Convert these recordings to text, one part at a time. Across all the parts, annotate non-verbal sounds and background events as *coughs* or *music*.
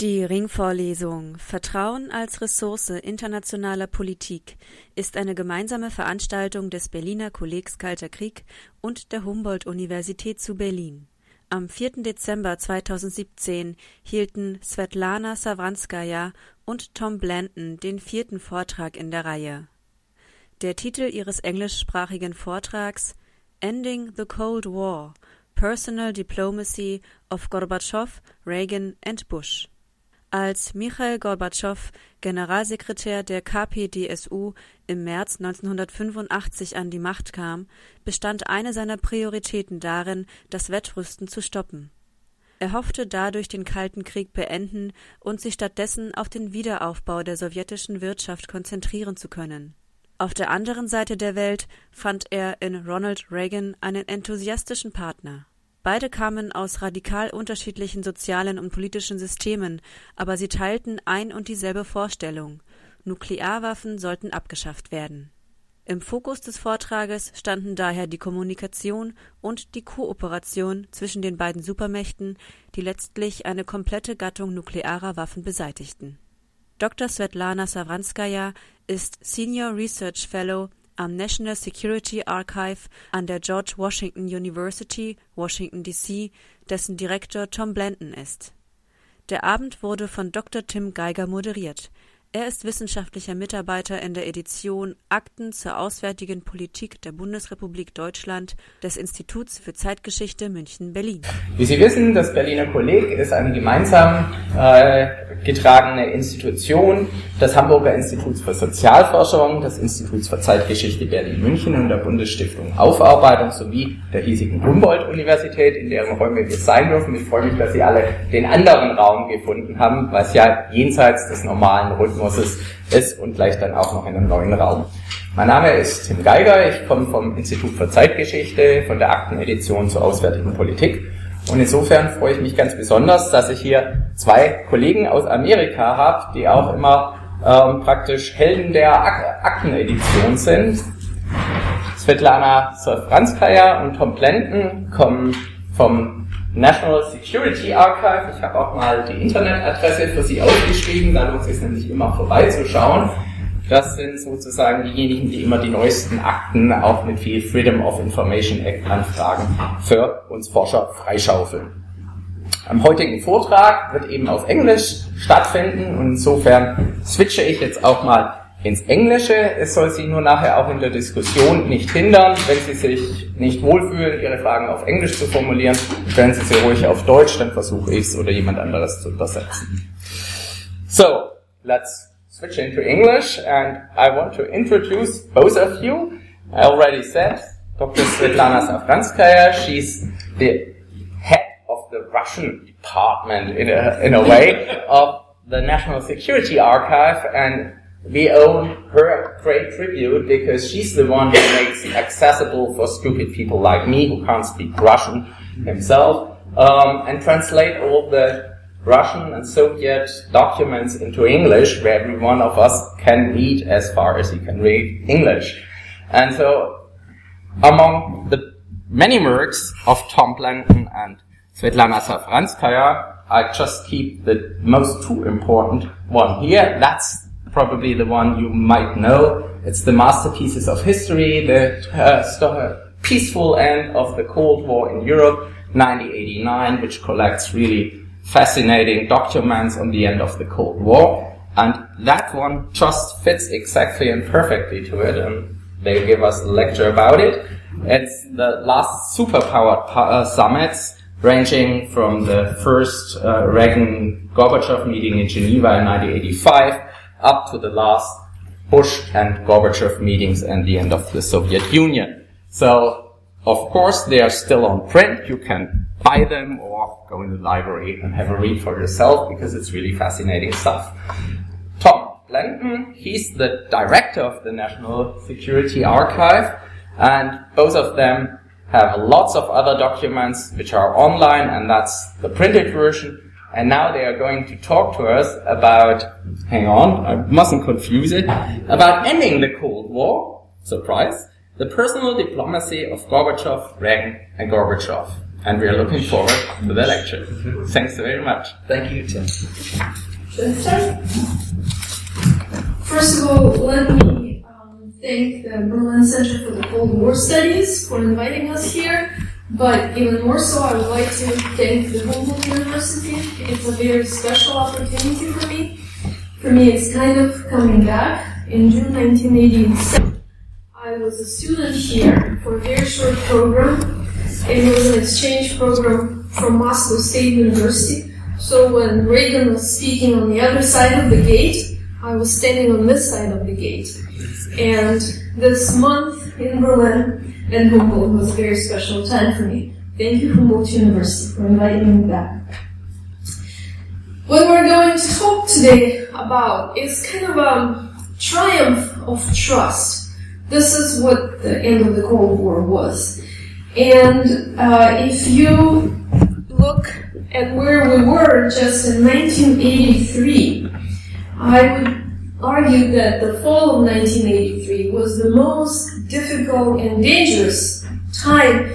Die Ringvorlesung Vertrauen als Ressource internationaler Politik ist eine gemeinsame Veranstaltung des Berliner Kollegs Kalter Krieg und der Humboldt-Universität zu Berlin. Am 4. Dezember 2017 hielten Svetlana Savranskaja und Tom Blanton den vierten Vortrag in der Reihe. Der Titel ihres englischsprachigen Vortrags Ending the Cold War Personal Diplomacy of Gorbatschow, Reagan and Bush als Michail Gorbatschow, Generalsekretär der KPdSU, im März 1985 an die Macht kam, bestand eine seiner Prioritäten darin, das Wettrüsten zu stoppen. Er hoffte dadurch den Kalten Krieg beenden und sich stattdessen auf den Wiederaufbau der sowjetischen Wirtschaft konzentrieren zu können. Auf der anderen Seite der Welt fand er in Ronald Reagan einen enthusiastischen Partner Beide kamen aus radikal unterschiedlichen sozialen und politischen Systemen, aber sie teilten ein und dieselbe Vorstellung: Nuklearwaffen sollten abgeschafft werden. Im Fokus des Vortrages standen daher die Kommunikation und die Kooperation zwischen den beiden Supermächten, die letztlich eine komplette Gattung nuklearer Waffen beseitigten. Dr. Svetlana Savranskaja ist Senior Research Fellow am National Security Archive an der George Washington University, Washington, D.C., dessen Direktor Tom Blanton ist. Der Abend wurde von Dr. Tim Geiger moderiert er ist wissenschaftlicher Mitarbeiter in der Edition Akten zur auswärtigen Politik der Bundesrepublik Deutschland des Instituts für Zeitgeschichte München-Berlin. Wie Sie wissen, das Berliner Kolleg ist eine gemeinsam äh, getragene Institution des Hamburger Instituts für Sozialforschung, des Instituts für Zeitgeschichte Berlin-München und der Bundesstiftung Aufarbeitung sowie der hiesigen Humboldt-Universität, in deren Räume wir sein dürfen. Ich freue mich, dass Sie alle den anderen Raum gefunden haben, was ja jenseits des normalen Rhythmus Kosmoses ist und gleich dann auch noch in einem neuen Raum. Mein Name ist Tim Geiger, ich komme vom Institut für Zeitgeschichte, von der Aktenedition zur Auswärtigen Politik. Und insofern freue ich mich ganz besonders, dass ich hier zwei Kollegen aus Amerika habe, die auch immer ähm, praktisch Helden der Ak Aktenedition sind. Svetlana Sofranskaya und Tom Plenton kommen vom National Security Archive. Ich habe auch mal die Internetadresse für Sie aufgeschrieben, da lohnt es sich nämlich immer vorbeizuschauen. Das sind sozusagen diejenigen, die immer die neuesten Akten auch mit viel Freedom of Information Act Anfragen für uns Forscher freischaufeln. Am heutigen Vortrag wird eben auf Englisch stattfinden und insofern switche ich jetzt auch mal ins Englische. Es soll Sie nur nachher auch in der Diskussion nicht hindern. Wenn Sie sich nicht wohlfühlen, Ihre Fragen auf Englisch zu formulieren, stellen Sie sie ruhig auf Deutsch, dann versuche ich es oder jemand anderes zu übersetzen. So, let's switch into English and I want to introduce both of you. I already said Dr. Svetlana Safranskaya, she's the head of the Russian department in a, in a way of the National Security Archive and we owe her a great tribute because she's the one who makes it accessible for stupid people like me who can't speak Russian himself um, and translate all the Russian and Soviet documents into English where every one of us can read as far as he can read English. And so among the many works of Tom Blanton and Svetlana Savranskaya, I just keep the most two important one here. That's probably the one you might know. It's the masterpieces of history, the uh, peaceful end of the Cold War in Europe, 1989, which collects really fascinating documents on the end of the Cold War. And that one just fits exactly and perfectly to it. And they give us a lecture about it. It's the last superpowered uh, summits ranging from the first uh, Reagan-Gorbachev meeting in Geneva in 1985 up to the last Bush and Gorbachev meetings and the end of the Soviet Union. So, of course, they are still on print. You can buy them or go in the library and have a read for yourself because it's really fascinating stuff. Tom Blanton. He's the director of the National Security Archive, and both of them have lots of other documents which are online, and that's the printed version. And now they are going to talk to us about, hang on, I mustn't confuse it, about ending the Cold War, surprise, the personal diplomacy of Gorbachev, Reagan, and Gorbachev. And we are looking forward to the lecture. Thanks very much. Thank you, Tim. First of all, let me um, thank the Berlin Center for the Cold War Studies for inviting us here. But even more so, I would like to thank the Humboldt University. It's a very special opportunity for me. For me, it's kind of coming back. In June 1987, I was a student here for a very short program. It was an exchange program from Moscow State University. So when Reagan was speaking on the other side of the gate, I was standing on this side of the gate. And this month in Berlin and Humboldt was a very special time for me. Thank you, Humboldt University, for inviting me back. What we're going to talk today about is kind of a triumph of trust. This is what the end of the Cold War was. And uh, if you look at where we were just in 1983, I would argue that the fall of 1983 was the most difficult and dangerous time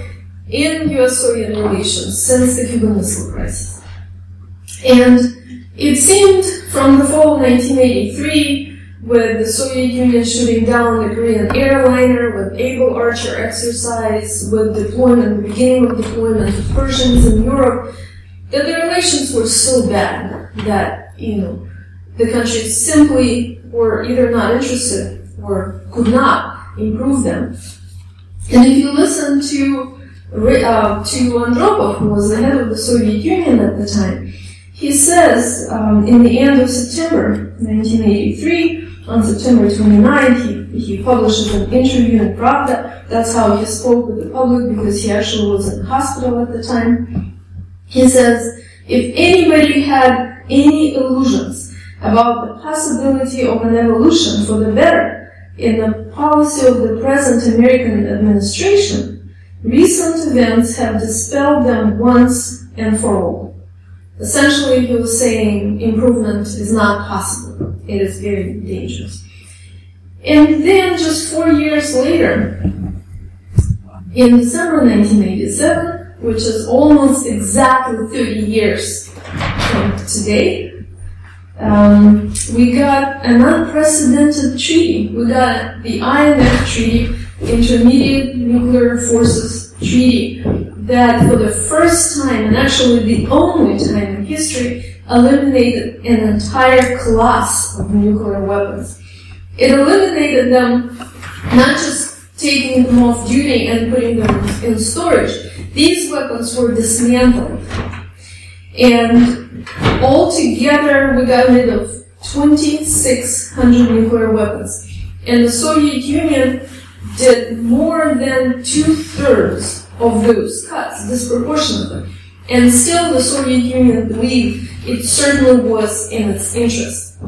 in US-Soviet relations since the Cuban Missile Crisis. And it seemed from the fall of 1983, with the Soviet Union shooting down the Korean airliner, with Able Archer exercise, with deployment, the beginning of deployment of Pershings in Europe, that the relations were so bad that, you know, the countries simply were either not interested or could not improve them. And if you listen to uh, to Andropov, who was the head of the Soviet Union at the time, he says um, in the end of September 1983, on September 29, he, he publishes an interview in Pravda. That's how he spoke with the public because he actually was in hospital at the time. He says, if anybody had any illusions about the possibility of an evolution for the better in the policy of the present American administration, recent events have dispelled them once and for all. Essentially, he was saying improvement is not possible. It is very dangerous. And then, just four years later, in December 1987, which is almost exactly 30 years from today, um, we got an unprecedented treaty. We got the INF Treaty, Intermediate Nuclear Forces Treaty, that for the first time, and actually the only time in history, eliminated an entire class of nuclear weapons. It eliminated them, not just taking them off duty and putting them in storage. These weapons were dismantled. And altogether, we got rid of 2,600 nuclear weapons. And the Soviet Union did more than two thirds of those cuts, disproportionately. And still, the Soviet Union believed it certainly was in its interest.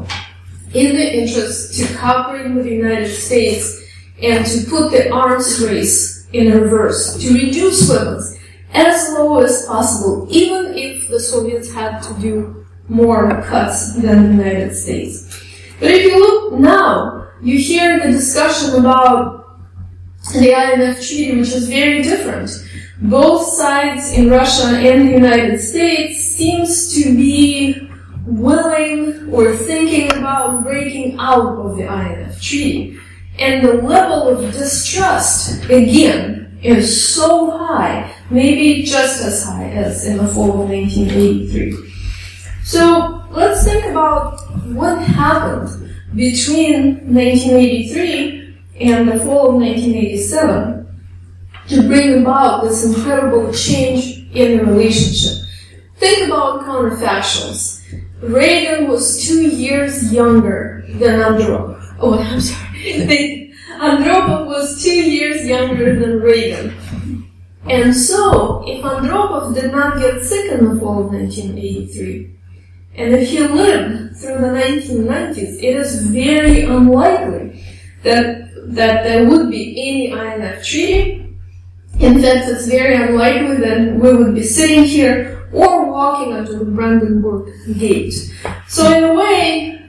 In the interest to cooperate with the United States and to put the arms race in reverse, to reduce weapons as low as possible, even if the Soviets had to do more cuts than the United States. But if you look now, you hear the discussion about the INF Treaty, which is very different. Both sides in Russia and the United States seems to be willing or thinking about breaking out of the INF Treaty. And the level of distrust, again, is so high, maybe just as high as in the fall of 1983. So let's think about what happened between 1983 and the fall of 1987 to bring about this incredible change in the relationship. Think about counterfactuals. Reagan was two years younger than Andropov. Oh, *laughs* I'm sorry. Andropov was two years younger than Reagan. And so, if Andropov did not get sick in the fall of 1983, And if he lived through the 1990s, it is very unlikely that, that there would be any INF treaty. In fact, it's very unlikely that we would be sitting here or walking onto the Brandenburg Gate. So in a way,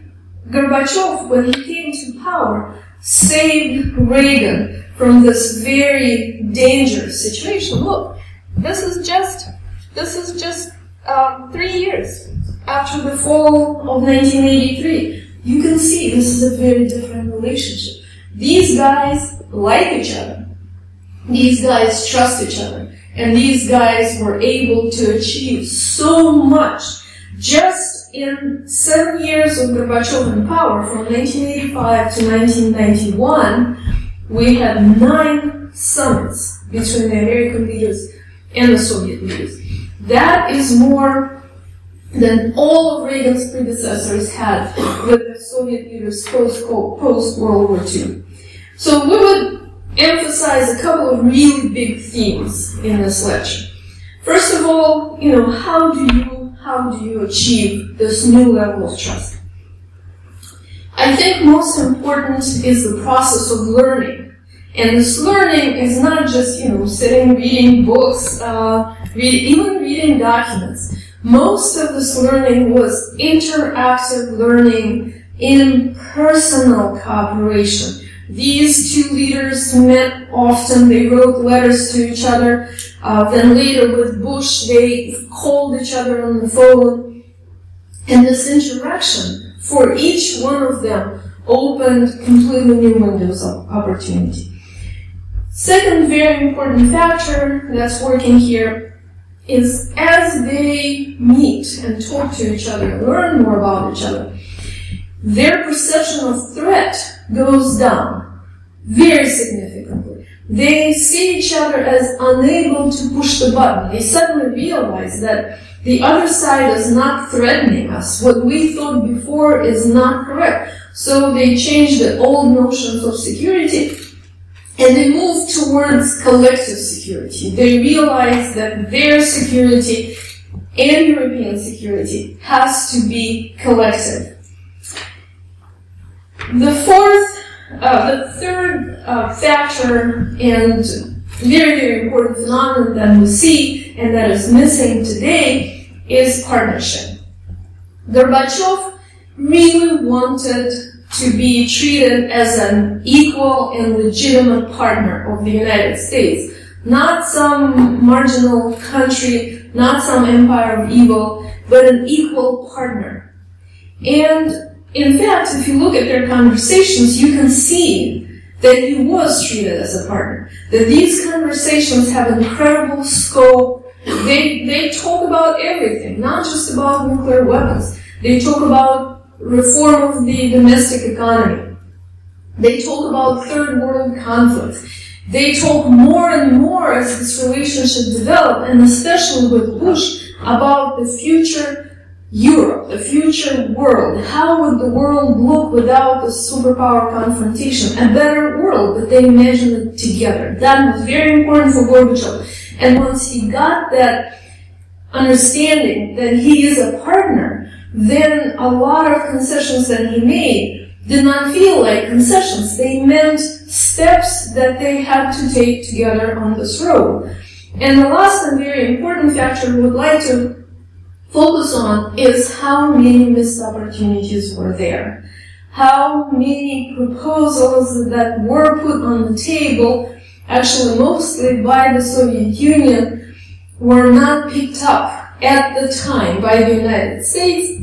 Gorbachev, when he came to power, saved Reagan from this very dangerous situation. Look, this is just, this is just um, three years after the fall of 1983. You can see this is a very different relationship. These guys like each other. These guys trust each other. And these guys were able to achieve so much just in seven years of Gorbachev in power, from 1985 to 1991, we had nine summits between the American leaders and the Soviet leaders. That is more than all of Reagan's predecessors had with the Soviet leaders post post World War II. So we would emphasize a couple of really big themes in this lecture. First of all, you know, how do you how do you achieve this new level of trust? I think most important is the process of learning and this learning is not just, you know, sitting reading books, uh, read, even reading documents. Most of this learning was interactive learning in personal cooperation. These two leaders met often, they wrote letters to each other. Uh, then later with Bush, they called each other on the phone. And this interaction for each one of them opened completely new windows of opportunity. Second very important factor that's working here is as they meet and talk to each other, learn more about each other, their perception of threat goes down very significantly. They see each other as unable to push the button. They suddenly realize that the other side is not threatening us. What we thought before is not correct. So they change the old notions of security and they move towards collective security. They realize that their security and European security has to be collective. The fourth, uh, the third uh, factor and very, very important phenomenon that we see and that is missing today is partnership. Gorbachev really wanted to be treated as an equal and legitimate partner of the United States. Not some marginal country, not some empire of evil, but an equal partner. And in fact, if you look at their conversations, you can see that he was treated as a partner. That these conversations have incredible scope. They, they talk about everything, not just about nuclear weapons. They talk about reform of the domestic economy. They talk about third world conflicts. They talk more and more as this relationship developed, and especially with Bush, about the future Europe, the future world. How would the world look without the superpower confrontation? A better world, but they imagined it together. That was very important for Gorbachev. And once he got that understanding that he is a partner, then a lot of concessions that he made did not feel like concessions. They meant steps that they had to take together on this road. And the last and very important factor we would like to focus on is how many missed opportunities were there. How many proposals that were put on the table, actually mostly by the Soviet Union, were not picked up at the time by the United States.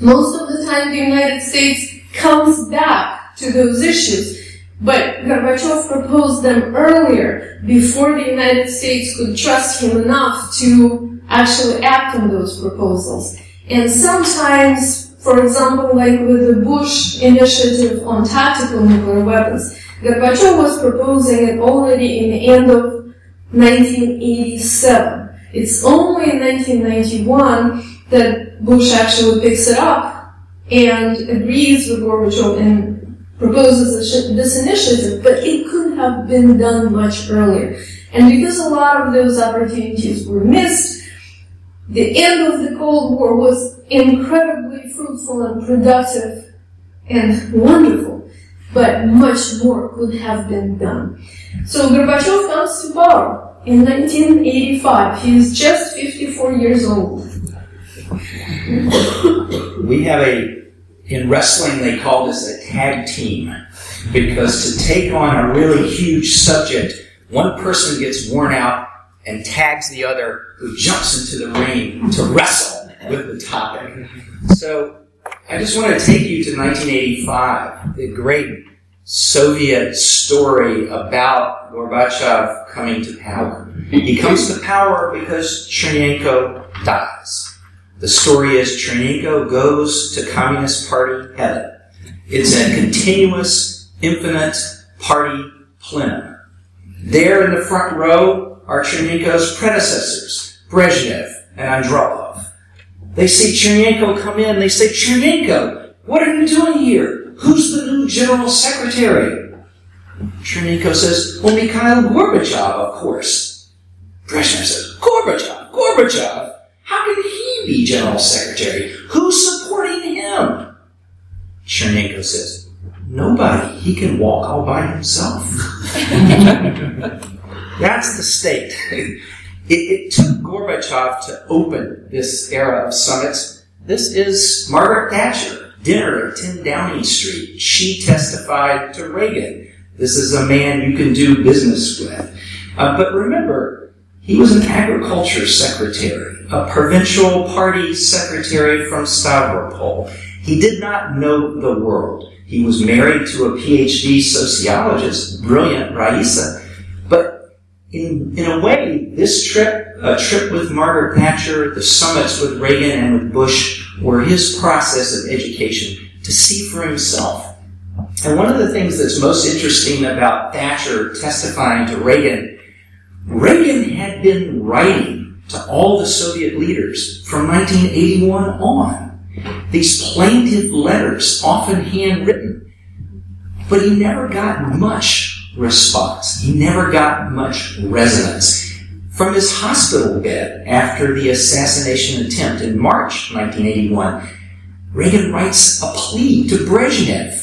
Most of the time the United States comes back to those issues. But Gorbachev proposed them earlier, before the United States could trust him enough to actually act on those proposals. And sometimes, for example, like with the Bush initiative on tactical nuclear weapons, Gorbachev was proposing it already in the end of 1987. It's only in 1991 that Bush actually picks it up and agrees with Gorbachev and proposes this initiative, but it could have been done much earlier. And because a lot of those opportunities were missed, the end of the Cold War was incredibly fruitful and productive and wonderful, but much more could have been done. So Gorbachev comes to power in 1985. He is just 54 years old. we have a, in wrestling, they call this a tag team because to take on a really huge subject, one person gets worn out and tags the other who jumps into the ring to wrestle with the topic. So I just want to take you to 1985, the great Soviet story about Gorbachev coming to power. He comes to power because Chernenko dies. The story is Chernenko goes to Communist Party heaven. It's a continuous, infinite party plenum. There in the front row are Chernenko's predecessors, Brezhnev and Andropov. They see Chernenko come in, they say, Chernenko, what are you doing here? Who's the new general secretary? Chernenko says, well, Mikhail Gorbachev, of course. Brezhnev says, Gorbachev, Gorbachev? How can he be general secretary? Who's supporting him? Chernenko says, Nobody. He can walk all by himself. *laughs* That's the state. It, it, took Gorbachev to open this era of summits. This is Margaret Thatcher, dinner at 10 Downing Street. She testified to Reagan. This is a man you can do business with. Uh, but remember, he was an agriculture secretary, a provincial party secretary from Stavropol. He did not know the world. He was married to a PhD sociologist, brilliant Raisa. In, in a way, this trip, a trip with Margaret Thatcher, the summits with Reagan and with Bush, were his process of education to see for himself. And one of the things that's most interesting about Thatcher testifying to Reagan Reagan had been writing to all the Soviet leaders from 1981 on. These plaintive letters, often handwritten. But he never got much response. He never got much resonance. From his hospital bed after the assassination attempt in March 1981, Reagan writes a plea to Brezhnev.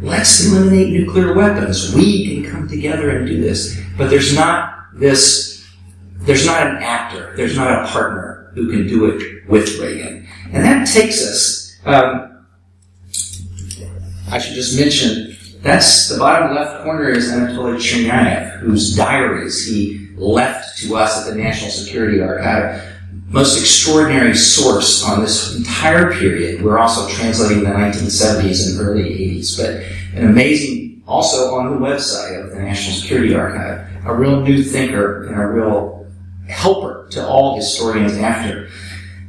Let's eliminate nuclear weapons. We can come together and do this. But there's not this, there's not an actor, there's not a partner who can do it with Reagan. And that takes us, um, I should just mention, that's the bottom left corner is Anatoly Chernyayev, whose diaries he left to us at the National Security Archive. Most extraordinary source on this entire period. We're also translating the 1970s and early 80s, but an amazing, also on the website of the National Security Archive, a real new thinker and a real helper to all historians after.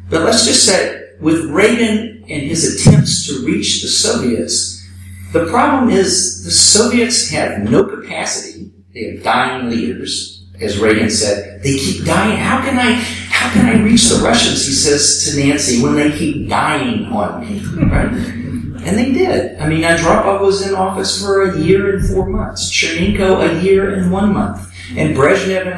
But let's just say, with Reagan and his attempts to reach the Soviets, the problem is the Soviets have no capacity. They have dying leaders, as Reagan said. They keep dying. How can I, how can I reach the Russians? He says to Nancy, when they keep dying on me, right? And they did. I mean, Andropov was in office for a year and four months. Chernenko a year and one month. And Brezhnev in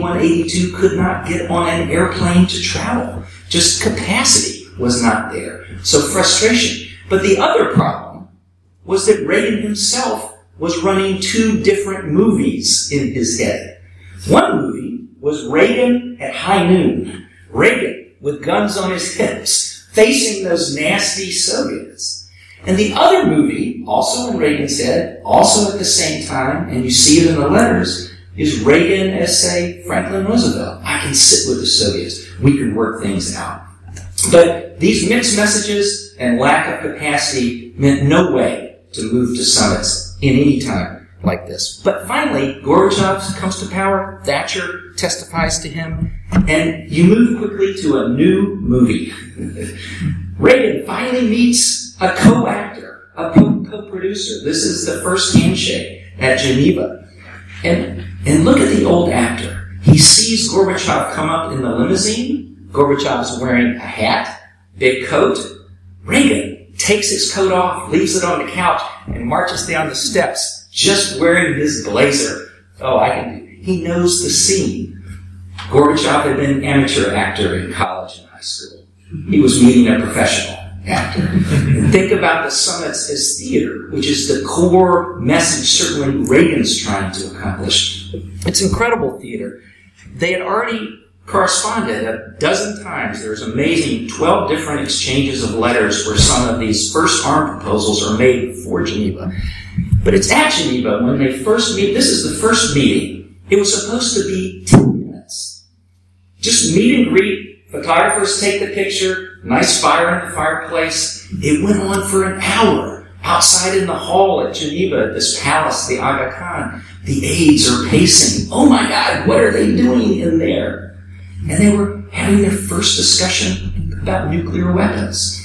1981-82 could not get on an airplane to travel. Just capacity was not there. So frustration. But the other problem was that Reagan himself was running two different movies in his head. One movie was Reagan at high noon. Reagan with guns on his hips, facing those nasty Soviets. And the other movie, also in Reagan's head, also at the same time, and you see it in the letters, is Reagan as, say, Franklin Roosevelt. I can sit with the Soviets. We can work things out. But these mixed messages and lack of capacity meant no way to move to summits in any time like this. But finally, Gorbachev comes to power, Thatcher testifies to him, and you move quickly to a new movie. *laughs* Reagan finally meets a co-actor, a co-producer. This is the first handshake at Geneva. And, and look at the old actor. He sees Gorbachev come up in the limousine. Gorbachev's wearing a hat, big coat. Reagan takes his coat off, leaves it on the couch, and marches down the steps, just wearing his blazer. Oh, I can do. He knows the scene. Gorbachev had been an amateur actor in college and high school. He was meeting a professional actor. think about the summits as theater, which is the core message certainly Reagan's trying to accomplish. It's incredible theater. They had already corresponded a dozen times. There's amazing 12 different exchanges of letters where some of these first arm proposals are made for Geneva. But it's at Geneva when they first meet. This is the first meeting. It was supposed to be 10 minutes. Just meet and greet. Photographers take the picture. Nice fire in the fireplace. It went on for an hour outside in the hall at Geneva, this palace, the Aga Khan. The aides are pacing. Oh my God, what are they doing in there? And they were having their first discussion about nuclear weapons.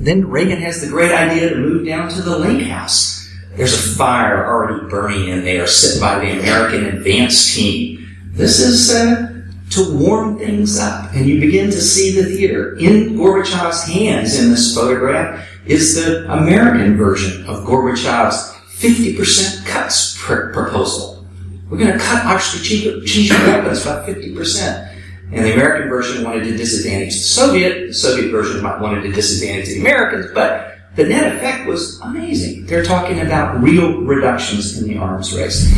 Then Reagan has the great idea to move down to the lake house there's a fire already burning in there, set by the American advance team. This is uh, to warm things up, and you begin to see the theater. In Gorbachev's hands in this photograph is the American version of Gorbachev's 50% cuts pr- proposal. We're going to cut our strategic weapons by 50%. And the American version wanted to disadvantage the Soviet. The Soviet version wanted to disadvantage the Americans, but the net effect was amazing. They're talking about real reductions in the arms race.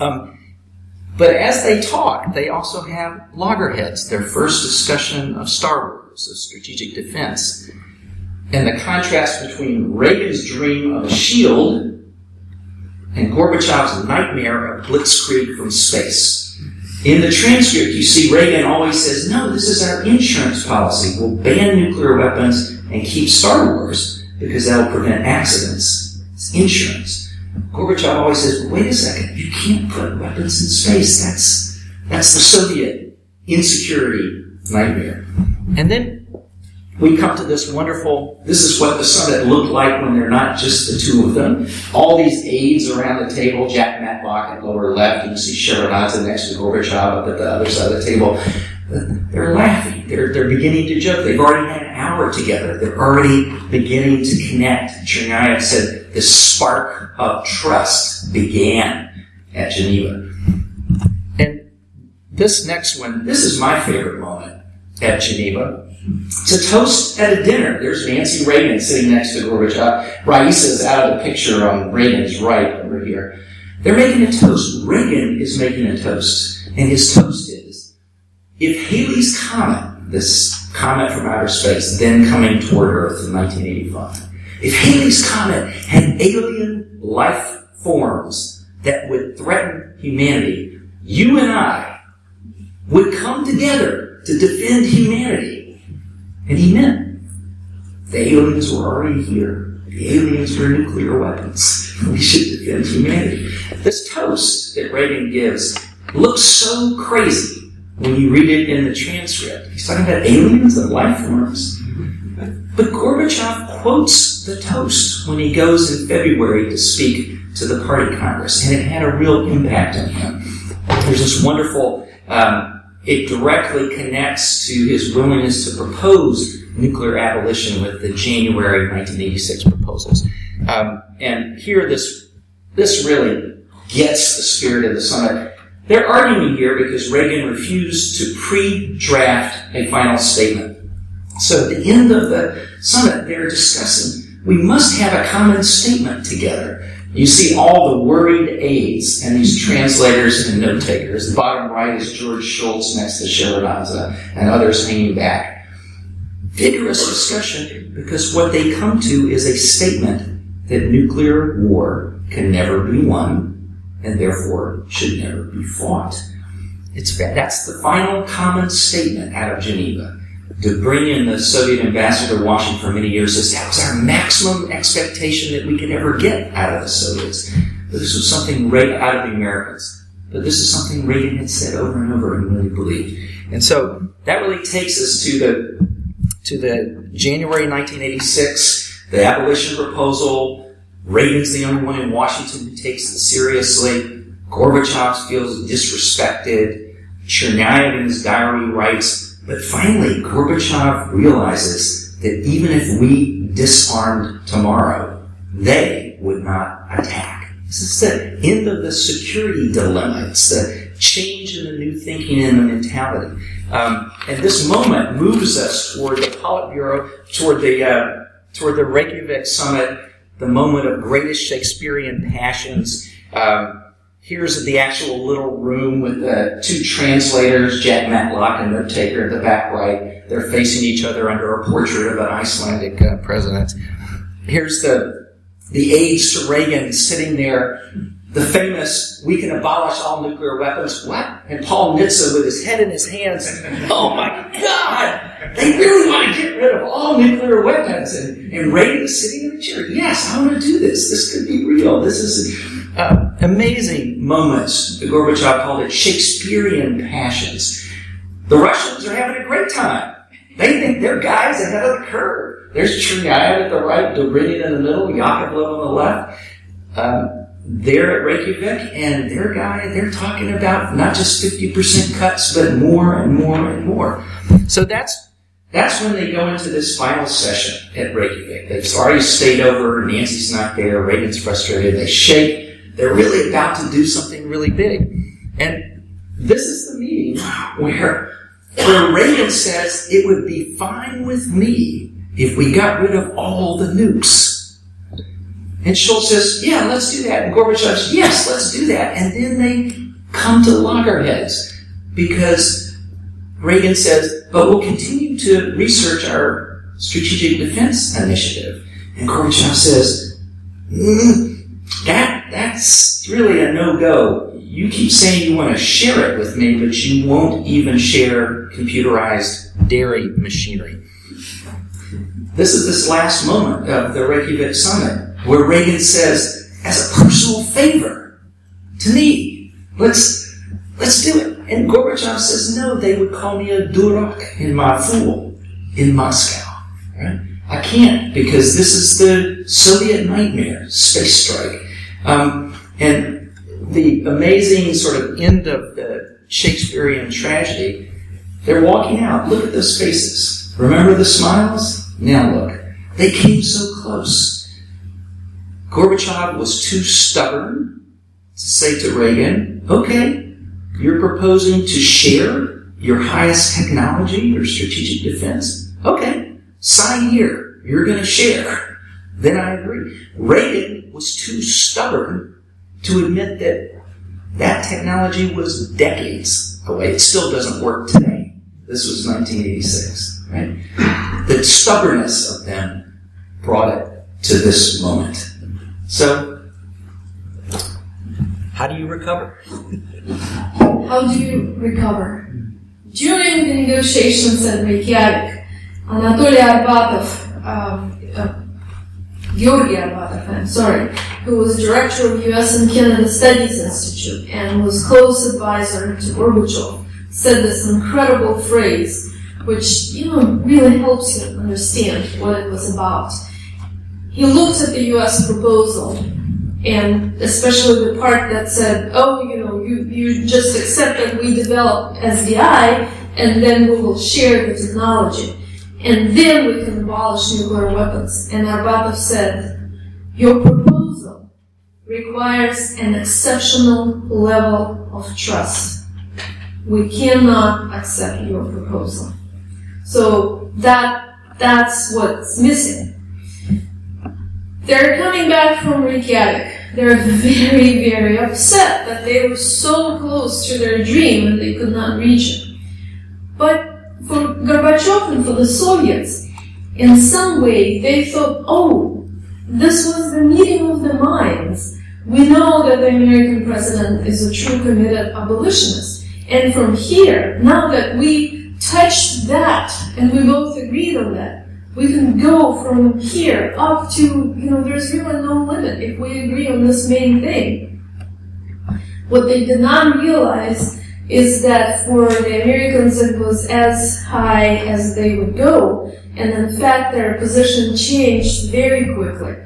Um, but as they talk, they also have loggerheads, their first discussion of Star Wars, of strategic defense, and the contrast between Reagan's dream of a shield and Gorbachev's nightmare of blitzkrieg from space. In the transcript, you see Reagan always says, no, this is our insurance policy. We'll ban nuclear weapons and keep Star Wars because that'll prevent accidents. It's insurance. Gorbachev always says, wait a second, you can't put weapons in space. That's, that's the Soviet insecurity nightmare. And then we come to this wonderful, this is what the summit looked like when they're not just the two of them. All these aides around the table, Jack Matlock at lower left, you can see Shevardnadze next to Gorbachev up at the other side of the table. They're laughing. They're, they're beginning to joke. They've already had an hour together. They're already beginning to connect. Chernyaev said the spark of trust began at Geneva. And this next one, this is my favorite moment at Geneva. It's a toast at a dinner. There's Nancy Reagan sitting next to Gorbachev. Raisa's out of the picture on Reagan's right over here. They're making a toast. Reagan is making a toast. And his toast is if Halley's Comet, this comet from outer space, then coming toward Earth in 1985, if Halley's Comet had alien life forms that would threaten humanity, you and I would come together to defend humanity. And he meant the aliens were already here. The aliens were nuclear weapons. We should defend humanity. This toast that Reagan gives looks so crazy when you read it in the transcript. He's talking about aliens and life forms. But Gorbachev quotes the toast when he goes in February to speak to the party congress, and it had a real impact on him. There's this wonderful, um, it directly connects to his willingness to propose nuclear abolition with the January 1986 proposals. Um, and here, this this really gets the spirit of the summit. They're arguing here because Reagan refused to pre-draft a final statement. So at the end of the summit, they're discussing we must have a common statement together. You see all the worried aides and these translators and note takers. The bottom right is George Shultz next to Shevardnadze and others hanging back. Vigorous discussion because what they come to is a statement that nuclear war can never be won and therefore should never be fought. It's, that's the final common statement out of Geneva. Dobrynin, the Soviet ambassador to Washington for many years, says that was our maximum expectation that we could ever get out of the Soviets. But this was something right out of the Americans. But this is something Reagan had said over and over and really believed. And so that really takes us to the to the January 1986, the abolition proposal, Reagan's the only one in Washington who takes it seriously. Gorbachev feels disrespected. Chernyaev in his diary writes, but finally Gorbachev realizes that even if we disarmed tomorrow, they would not attack. This is the end of the security dilemma. It's the change in the new thinking and the mentality. Um, and this moment moves us toward the Politburo, toward the uh, toward the Reykjavik summit, the moment of greatest Shakespearean passions. Um, here's the actual little room with the two translators, Jack Matlock and note taker at the back right. They're facing each other under a portrait of an Icelandic uh, president. Here's the the aides to Reagan sitting there the famous "We can abolish all nuclear weapons." What? And Paul Nitze with his head in his hands. *laughs* Oh my God! They really want to get rid of all nuclear weapons. And, and Reagan sitting in the chair. Yes, I want to do this. This could be real. This is uh, amazing moments. Gorbachev called it Shakespearean passions. The Russians are having a great time. They think they're guys ahead of the curve. There's Chernyaev at the right, Dobrynin in the middle, Yakovlev on the left. Um, they're at Reykjavik and their guy, they're talking about not just 50% cuts, but more and more and more. So that's, that's when they go into this final session at Reykjavik. They've already stayed over, Nancy's not there, Reagan's frustrated, they shake, they're really about to do something really big. And this is the meeting where, where Reagan says it would be fine with me if we got rid of all the nukes. And Shultz says, yeah, let's do that. And Gorbachev says, yes, let's do that. And then they come to loggerheads because Reagan says, but we'll continue to research our strategic defense initiative. And Gorbachev says, mm, that, that's really a no-go. You keep saying you want to share it with me, but you won't even share computerized dairy machinery. This is this last moment of the Reykjavik summit where Reagan says, as a personal favor to me, let's let's do it. And Gorbachev says, no, they would call me a durak in my fool in Moscow. Right? I can't because this is the Soviet nightmare, space strike. Um, and the amazing sort of end of the Shakespearean tragedy, they're walking out. Look at those faces. Remember the smiles? Now look. They came so close. Gorbachev was too stubborn to say to Reagan, okay, you're proposing to share your highest technology, your strategic defense. Okay, sign here. You're going to share. Then I agree. Reagan was too stubborn to admit that that technology was decades away. It still doesn't work today. This was 1986, right? The stubbornness of them brought it to this moment. So, how do you recover? How do you recover? During the negotiations at Reykjavik, Anatoly Arbatov, um, uh, Georgy Arbatov, I'm sorry, who was director of US and Canada Studies Institute and was close advisor to Gorbachev, said this incredible phrase, which, you know, really helps you understand what it was about he looked at the U.S. proposal, and especially the part that said, "Oh, you know, you, you just accept that we develop SDI, and then we will share the technology, and then we can abolish nuclear weapons." And Arbatov said, "Your proposal requires an exceptional level of trust. We cannot accept your proposal." So that that's what's missing. They're coming back from Reykjavik. They're very, very upset that they were so close to their dream and they could not reach it. But for Gorbachev and for the Soviets, in some way, they thought, oh, this was the meeting of the minds. We know that the American president is a true committed abolitionist. And from here, now that we touched that and we both agreed on that, we can go from here up to, you know, there's really no limit if we agree on this main thing. What they did not realize is that for the Americans it was as high as they would go, and in fact their position changed very quickly.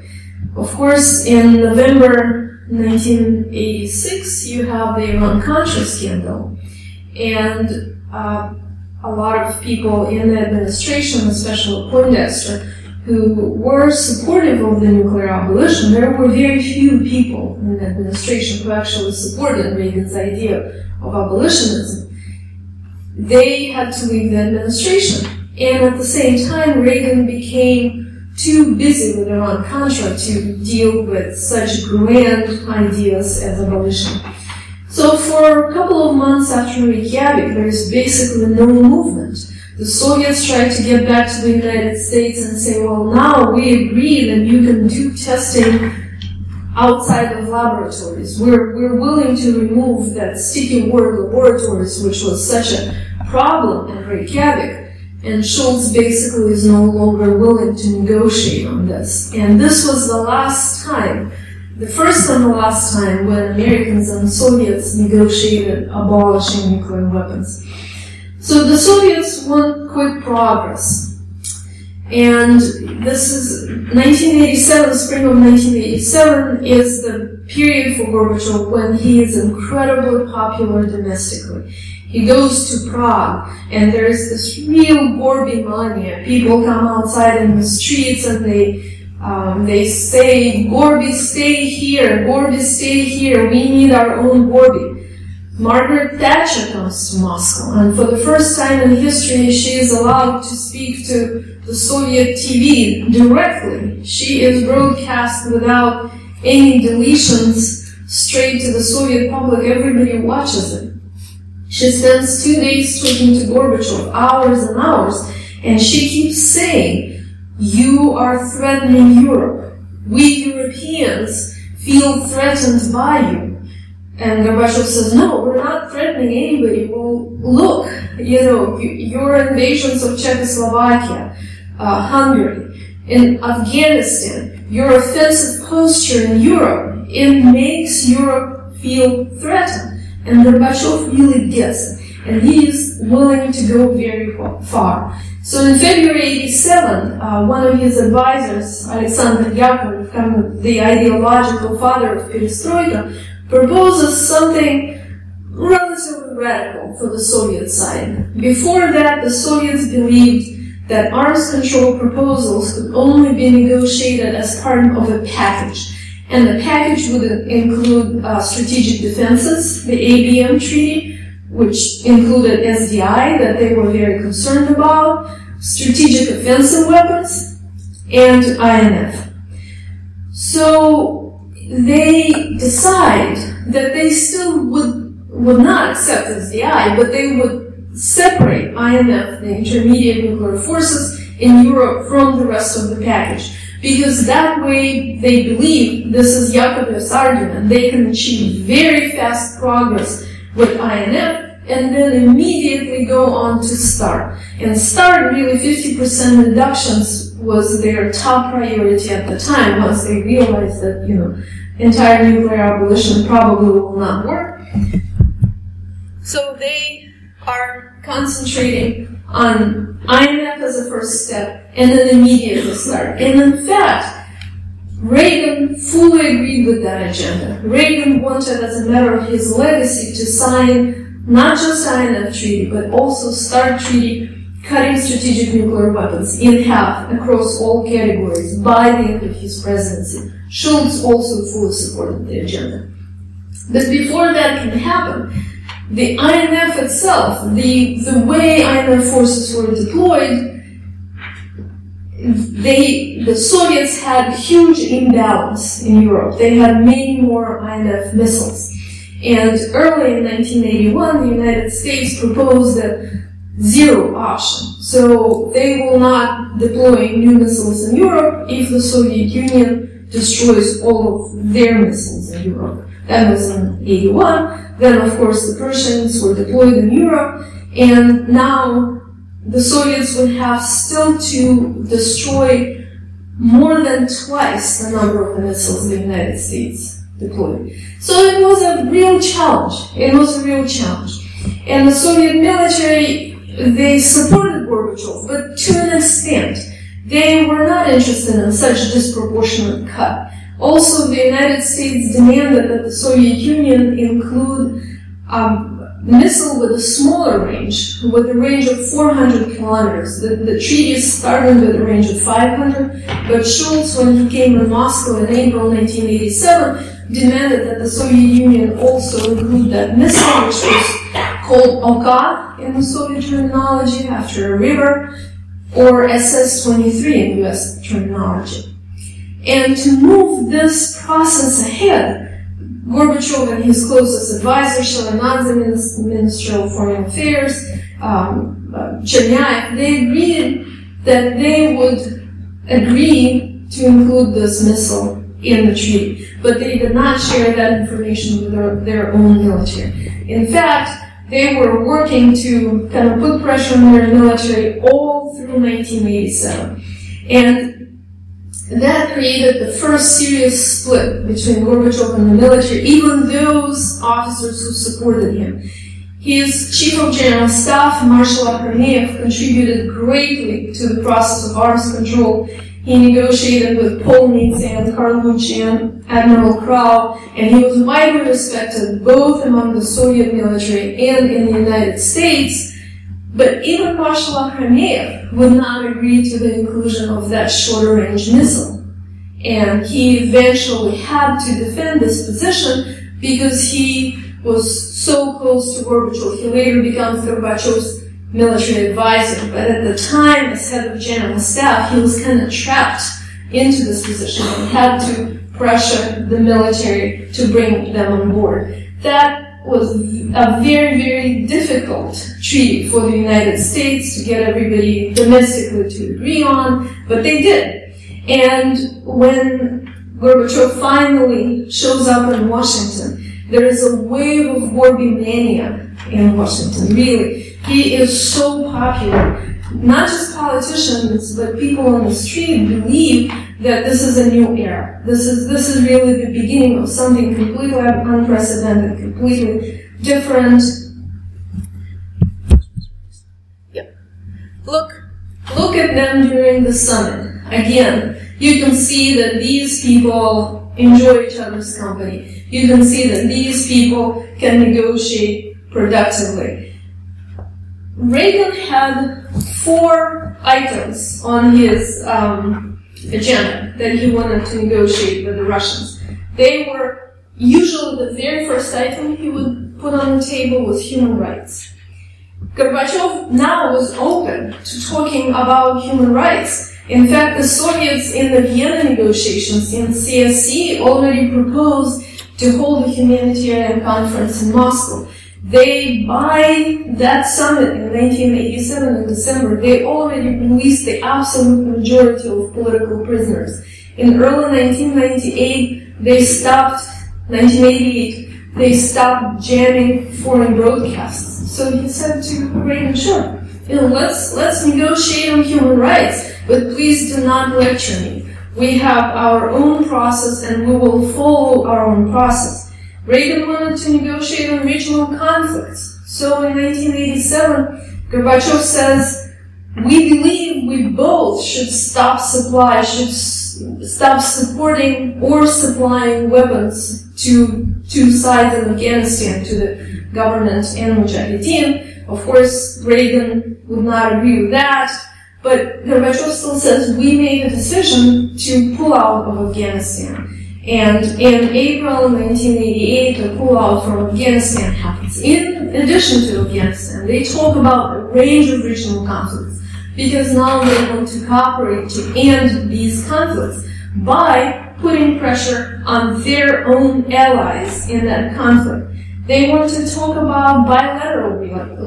Of course, in November 1986, you have the Iran-Contra scandal, and uh, a lot of people in the administration, especially Poindexter, who were supportive of the nuclear abolition, there were very few people in the administration who actually supported Reagan's idea of abolitionism. They had to leave the administration. And at the same time, Reagan became too busy with Iran Contra to deal with such grand ideas as abolition. So for a couple of months after Reykjavik, there is basically no movement. The Soviets tried to get back to the United States and say, well, now we agree that you can do testing outside of laboratories. We're, we're willing to remove that sticky word laboratories, which was such a problem in Reykjavik. And Shultz basically is no longer willing to negotiate on this. And this was the last time the first and the last time when Americans and Soviets negotiated abolishing nuclear weapons. So the Soviets want quick progress. And this is 1987, spring of 1987 is the period for Gorbachev when he is incredibly popular domestically. He goes to Prague, and there's this real Gorby mania. People come outside in the streets and they um, they say, Gorby, stay here. Gorby, stay here. We need our own Gorby. Margaret Thatcher comes to Moscow, and for the first time in history, she is allowed to speak to the Soviet TV directly. She is broadcast without any deletions straight to the Soviet public. Everybody watches it. She spends two days talking to Gorbachev, hours and hours, and she keeps saying, you are threatening Europe. We Europeans feel threatened by you. And Gorbachev says, no, we're not threatening anybody. Well, look, you know, your invasions of Czechoslovakia, uh, Hungary, in Afghanistan, your offensive posture in Europe, it makes Europe feel threatened. And Gorbachev really gets it. And he is willing to go very far. So in February 87, uh, one of his advisors, Alexander Yakovlev, the ideological father of perestroika, proposes something relatively radical for the Soviet side. Before that, the Soviets believed that arms control proposals could only be negotiated as part of a package. And the package would include uh, strategic defenses, the ABM treaty, which included SDI that they were very concerned about, strategic offensive weapons, and INF. So they decide that they still would, would not accept SDI, but they would separate INF, the intermediate nuclear forces, in Europe from the rest of the package. Because that way they believe, this is Yakovlev's argument, they can achieve very fast progress with INF and then immediately go on to START. And START, really 50% reductions was their top priority at the time once they realized that, you know, entire nuclear abolition probably will not work. So they are concentrating on INF as a first step and then immediately start. And in fact, Reagan fully agreed with that agenda. Reagan wanted, as a matter of his legacy, to sign not just INF Treaty, but also START Treaty, cutting strategic nuclear weapons in half across all categories by the end of his presidency. Shultz also fully supported the agenda. But before that can happen, the INF itself, the, the way INF forces were deployed, they, the Soviets had huge imbalance in Europe. They had many more INF missiles. And early in 1981, the United States proposed a zero option. So they will not deploy new missiles in Europe if the Soviet Union destroys all of their missiles in Europe. That was in 81. Then, of course, the Pershings were deployed in Europe. And now the Soviets would have still to destroy more than twice the number of missiles the United States deployed. So it was a real challenge. It was a real challenge. And the Soviet military, they supported Gorbachev, but to an extent. They were not interested in such disproportionate cut. Also, the United States demanded that the Soviet Union include um, a missile with a smaller range, with a range of 400 kilometers. The, the treaty started with a range of 500, but Shultz, when he came to Moscow in April 1987, demanded that the Soviet Union also include that missile, which was called Oka in the Soviet terminology after a river, or SS-23 in US terminology. And to move this process ahead, Gorbachev and his closest advisor, Shevardnadze, Minister of Foreign Affairs, um, uh, they agreed that they would agree to include this missile in the treaty, but they did not share that information with their, their own military. In fact, they were working to kind of put pressure on their military all through 1987. And that created the first serious split between Gorbachev and the military, even those officers who supported him. His chief of general staff, Marshal Akhromeyev, contributed greatly to the process of arms control. He negotiated with and Carlucci and Admiral Crowe, and he was widely respected both among the Soviet military and in the United States but even Marshal Akhromeyev would not agree to the inclusion of that shorter range missile. And he eventually had to defend this position because he was so close to Gorbachev. He later becomes Gorbachev's military advisor. But at the time, as head of general staff, he was kind of trapped into this position and had to pressure the military to bring them on board. That was a very, very difficult treaty for the United States to get everybody domestically to agree on, but they did. And when Gorbachev finally shows up in Washington, there is a wave of Gorby mania in Washington, really. He is so popular. Not just politicians, but people on the street believe that this is a new era. This is this is really the beginning of something completely unprecedented, completely different. Look, look at them during the summit. Again, you can see that these people enjoy each other's company. You can see that these people can negotiate productively. Reagan had four items on his um, agenda that he wanted to negotiate with the Russians. They were usually the very first item he would put on the table was human rights. Gorbachev now was open to talking about human rights. In fact, the Soviets in the Vienna negotiations in the CSC already proposed to hold a humanitarian conference in Moscow. They, by that summit in 1987 in December, they already released the absolute majority of political prisoners. In early 1998, they stopped, 1988, they stopped jamming foreign broadcasts. So he said to Reagan, sure, you know, let's, let's negotiate on human rights, but please do not lecture me. We have our own process and we will follow our own process. Reagan wanted to negotiate on regional conflicts. So in 1987, Gorbachev says, we believe we both should stop supply, should stop supporting or supplying weapons to two sides in Afghanistan, to the government and Mujahideen. Of course, Reagan would not agree with that, but Gorbachev still says we made a decision to pull out of Afghanistan. And in April 1988, the pullout from Afghanistan happens. In addition to Afghanistan, they talk about a range of regional conflicts because now they want to cooperate to end these conflicts by putting pressure on their own allies in that conflict. They want to talk about bilateral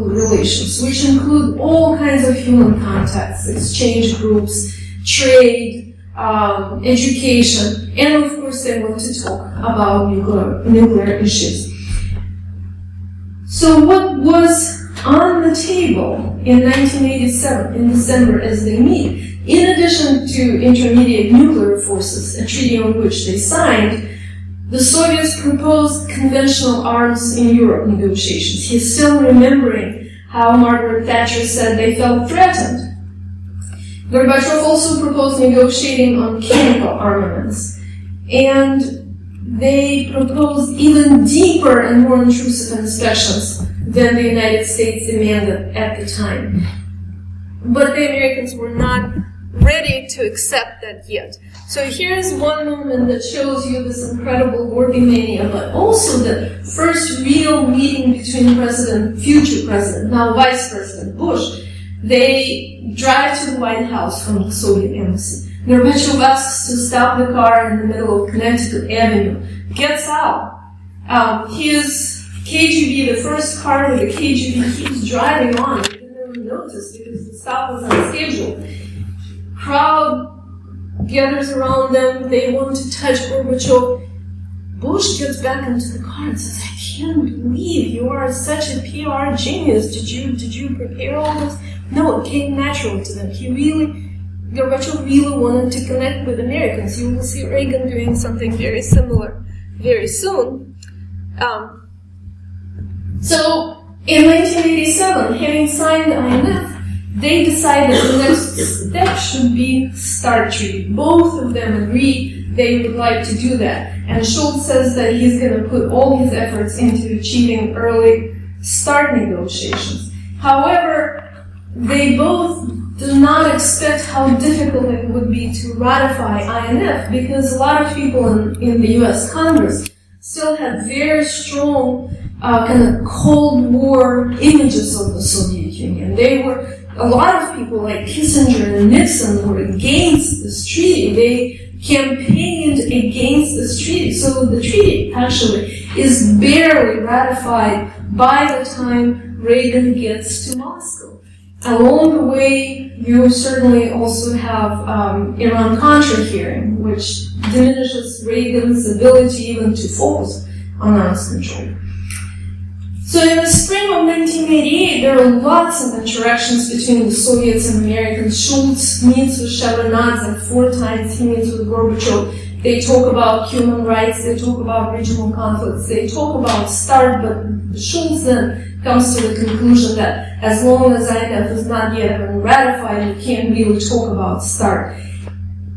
relations, which include all kinds of human contacts, exchange groups, trade, um, education, and of course they want to talk about nuclear, nuclear issues. So what was on the table in 1987 in December as they meet, in addition to intermediate nuclear forces, a treaty on which they signed, the Soviets proposed conventional arms in Europe negotiations. He's still remembering how Margaret Thatcher said they felt threatened Gorbachev also proposed negotiating on chemical armaments, and they proposed even deeper and more intrusive inspections than the United States demanded at the time. But the Americans were not ready to accept that yet. So here's one moment that shows you this incredible working mania, but also the first real meeting between President, future President, now Vice President Bush. They drive to the White House from the Soviet embassy. Gorbachev asks to stop the car in the middle of Connecticut Avenue, gets out. Um, his KGB, the first car with the KGB keeps driving on. He didn't even notice because the stop was on schedule. Crowd gathers around them. They want to touch Gorbachev. Bush gets back into the car and says, "I can't believe you are such a PR genius. Did you did you prepare all this?" No, it came natural to them. He really, Gorbachev really wanted to connect with Americans. You will see Reagan doing something very similar very soon. Um, so in 1987, having signed INF, they decided the next *coughs* step should be START treaty. Both of them agree they would like to do that. And Shultz says that he's going to put all his efforts into achieving early START negotiations. However, they both do not expect how difficult it would be to ratify INF because a lot of people in, in the US Congress still had very strong uh, kind of Cold War images of the Soviet Union. They were, a lot of people like Kissinger and Nixon were against this treaty. They campaigned against this treaty. So the treaty actually is barely ratified by the time Reagan gets to Moscow. Along the way, you certainly also have um, Iran-Contra hearing, which diminishes Reagan's ability even to focus on arms control. So in the spring of 1988, there are lots of interactions between the Soviets and Americans. Shultz meets with Shevardnadze four times. He meets with Gorbachev. They talk about human rights. They talk about regional conflicts. They talk about START, but Shultz then comes to the conclusion that as long as INF is not yet been ratified, you can't really talk about START.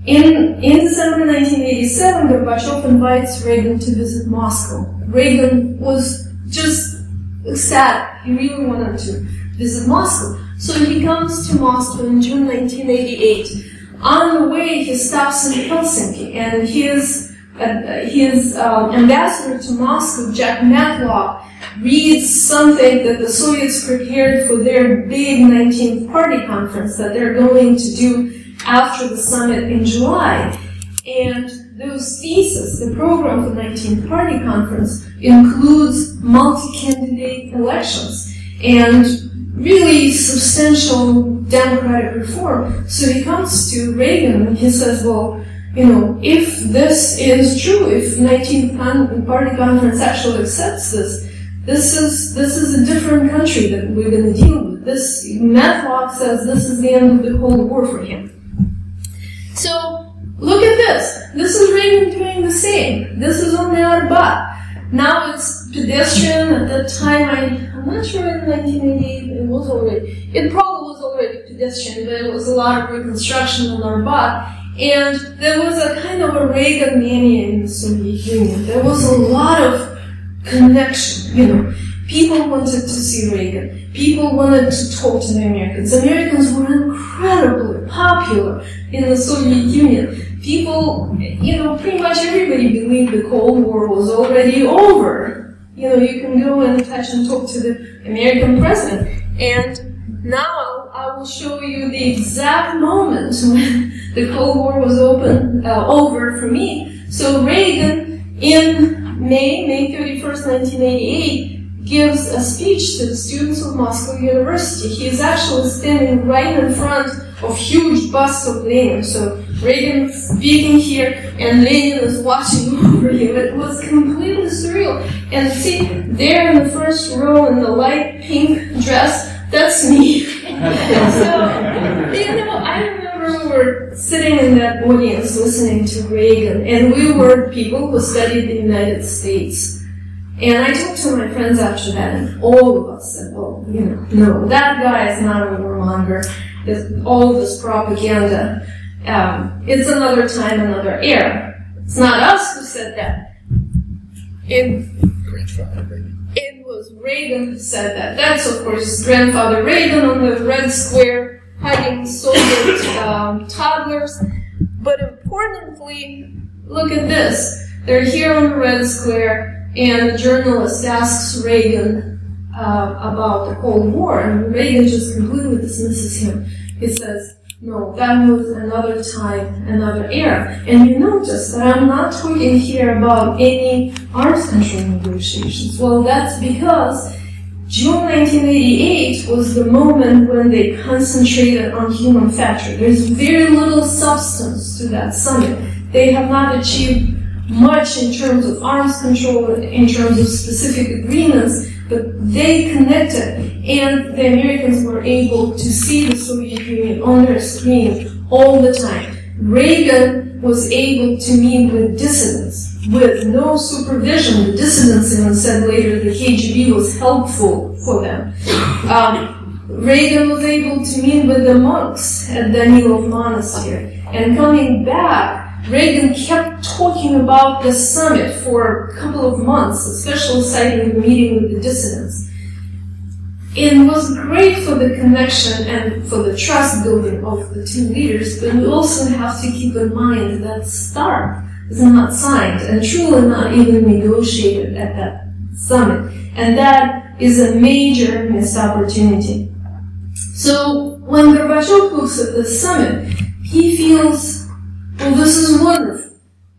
In, in December 1987, Gorbachev invites Reagan to visit Moscow. Reagan was just ecstatic. He really wanted to visit Moscow. So he comes to Moscow in June 1988. On the way, he stops in Helsinki, and his, uh, his uh, ambassador to Moscow, Jack Matlock, reads something that the Soviets prepared for their big 19th party conference that they're going to do after the summit in July. And those theses, the program for the 19th Party Conference, includes multi-candidate elections and really substantial democratic reform. So he comes to Reagan and he says, well, you know, if this is true, if 19th Party Conference actually accepts this, this is this is a different country that we're going to deal with. This Matlock says this is the end of the Cold War for him. So Look at this. This is Reagan doing the same. This is on the Arbat. Now it's pedestrian. At that time, I, I'm not sure in 1988 it was already. It probably was already pedestrian, but it was a lot of reconstruction on Arbat. And there was a kind of a Reagan mania in the Soviet Union. There was a lot of connection, you know. People wanted to see Reagan. People wanted to talk to the Americans. Americans were incredibly popular in the Soviet Union people, you know, pretty much everybody believed the Cold War was already over. You know, you can go and touch and talk to the American president. And now I will show you the exact moment when *laughs* the Cold War was open, uh, over for me. So Reagan, in May, May 31st, 1988, gives a speech to the students of Moscow University. He is actually standing right in front of huge busts of Lenin. So Reagan speaking here, and Lenin is watching *laughs* over him. It was completely surreal. And see, there in the first row in the light pink dress, that's me. *laughs* so, you know, I remember we were sitting in that audience listening to Reagan, and we were people who studied the United States. And I talked to my friends after that, and all of us said, "Oh, you know, no, that guy is not a warmonger. There's all this propaganda." Um, it's another time, another era. It's not us who said that. It, in was Reagan who said that. That's, of course, grandfather Reagan on the Red Square hugging Soviet um, toddlers. But importantly, look at this. They're here on the Red Square, and the journalist asks Reagan uh, about the Cold War, and Reagan just completely dismisses him. He says, no, that was another time, another era. And you notice that I'm not talking here about any arms control negotiations. Well, that's because June 1988 was the moment when they concentrated on human factor. There's very little substance to that summit. They have not achieved much in terms of arms control, in terms of specific agreements, but they connected, and the Americans were able to see the Soviet Union on their screen all the time. Reagan was able to meet with dissidents with no supervision. The dissidents even said later the KGB was helpful for them. Um, Reagan was able to meet with the monks at the Danilov Monastery. And coming back, Reagan kept talking about the summit for a couple of months, especially citing the meeting with the dissidents. It was great for the connection and for the trust building of the two leaders, but we also have to keep in mind that START is not signed and truly not even negotiated at that summit. And that is a major missed opportunity. So when Gorbachev looks at the summit, he feels well, this is wonderful.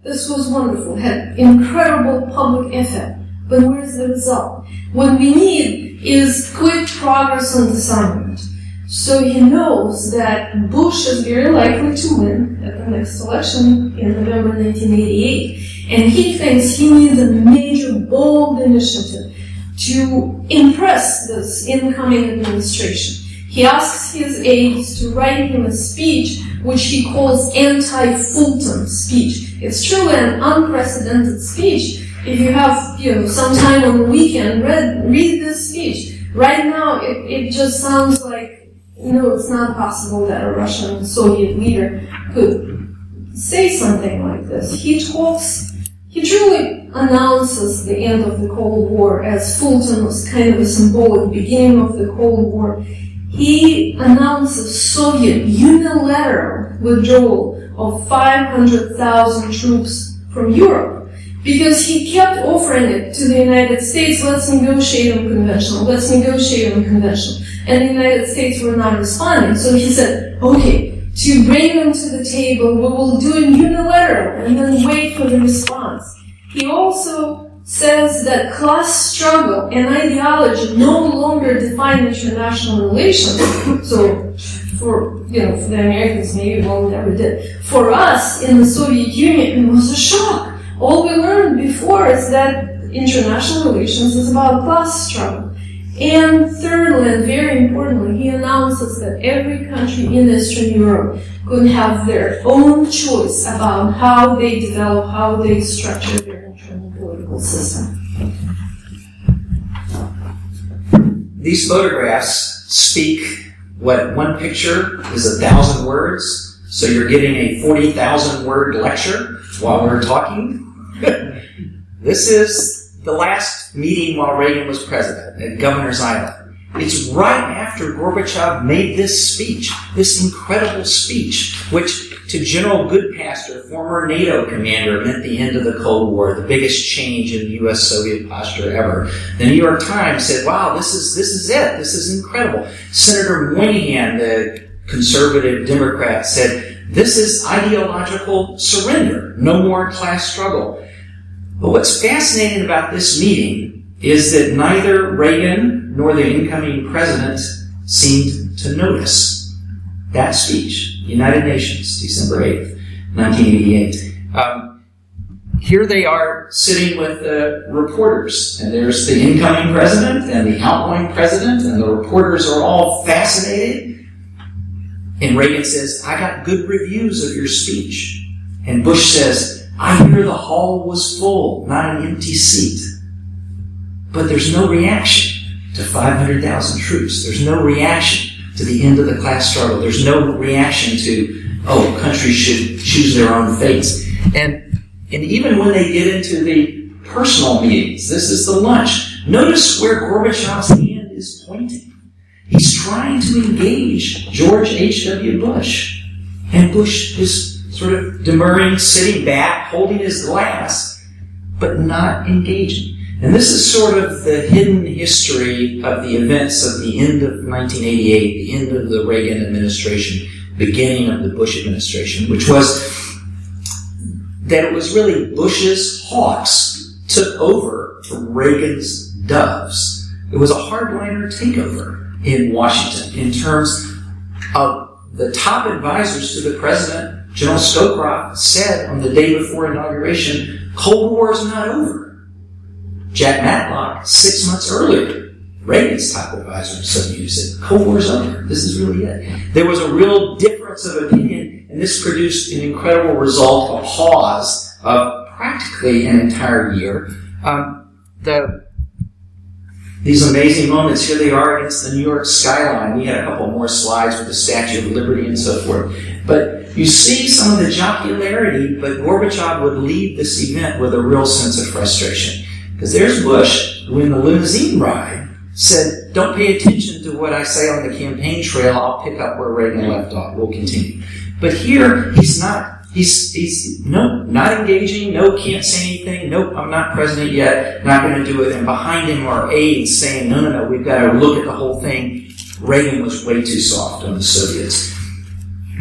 This was wonderful. Had incredible public effort. But where's the result? What we need is quick progress on disarmament. So he knows that Bush is very likely to win at the next election in November 1988. And he thinks he needs a major, bold initiative to impress this incoming administration. He asks his aides to write him a speech which he calls anti-Fulton speech. It's truly an unprecedented speech. If you have, you know, some time on the weekend, read, read this speech. Right now, it, it just sounds like, no, it's not possible that a Russian Soviet leader could say something like this. He talks, he truly announces the end of the Cold War as Fulton was kind of a symbolic beginning of the Cold War he announces Soviet unilateral withdrawal of 500,000 troops from Europe because he kept offering it to the United States, let's negotiate on conventional, let's negotiate on conventional. And the United States were not responding. So he said, okay, to bring them to the table, we will do it unilateral and then wait for the response. He also says that class struggle and ideology no longer define international relations. so, for you know, for the Americans, maybe well, never did. For us in the Soviet Union, it was a shock. All we learned before is that international relations is about class struggle. And thirdly, and very importantly, he announces that every country in Eastern Europe could have their own choice about how they develop, how they structure their political system. These photographs speak what one picture is a thousand words, so you're giving a 40,000 word lecture while we're talking. *laughs* this is the last meeting while Reagan was president at Governor's Island. It's right after Gorbachev made this speech, this incredible speech, which to General Goodpaster, former NATO commander, meant the end of the Cold War, the biggest change in U.S. Soviet posture ever. The New York Times said, "Wow, this is this is it. This is incredible." Senator Moynihan, the conservative Democrat, said, "This is ideological surrender. No more class struggle." But what's fascinating about this meeting is that neither Reagan nor the incoming president seemed to notice that speech. United Nations, December 8th, 1988. Um, here they are sitting with the reporters, and there's the incoming president and the outgoing president, and the reporters are all fascinated. And Reagan says, I got good reviews of your speech. And Bush says, I hear the hall was full, not an empty seat. But there's no reaction to 500,000 troops. There's no reaction to the end of the class struggle. There's no reaction to, oh, countries should choose their own fates. And, and even when they get into the personal meetings. This is the lunch. Notice where Gorbachev's hand is pointing. He's trying to engage George H.W. Bush. And Bush is sort of demurring, sitting back, holding his glass, but not engaging. And this is sort of the hidden history of the events of the end of 1988, the end of the Reagan administration, beginning of the Bush administration, which was that it was really Bush's hawks took over from Reagan's doves. It was a hardliner takeover in Washington in terms of the top advisors to the president. General Scowcroft said on the day before inauguration, Cold War is not over. Jack Matlock, six months earlier, Reagan's top advisor suddenly said, Cold War's over. This is really it. There was a real difference of opinion, and this produced an incredible result, a pause of practically an entire year. Um, the these amazing moments, here they are against the New York skyline. We had a couple more slides with the Statue of Liberty and so forth. But you see some of the jocularity, but Gorbachev would leave this event with a real sense of frustration. Because there's Bush, who in the limousine ride said, Don't pay attention to what I say on the campaign trail, I'll pick up where Reagan left off. We'll continue. But here, he's not, he's, he's, no, not engaging, no, can't say anything, nope, I'm not president yet, not going to do it. And behind him are aides saying, No, no, no, we've got to look at the whole thing. Reagan was way too soft on the Soviets.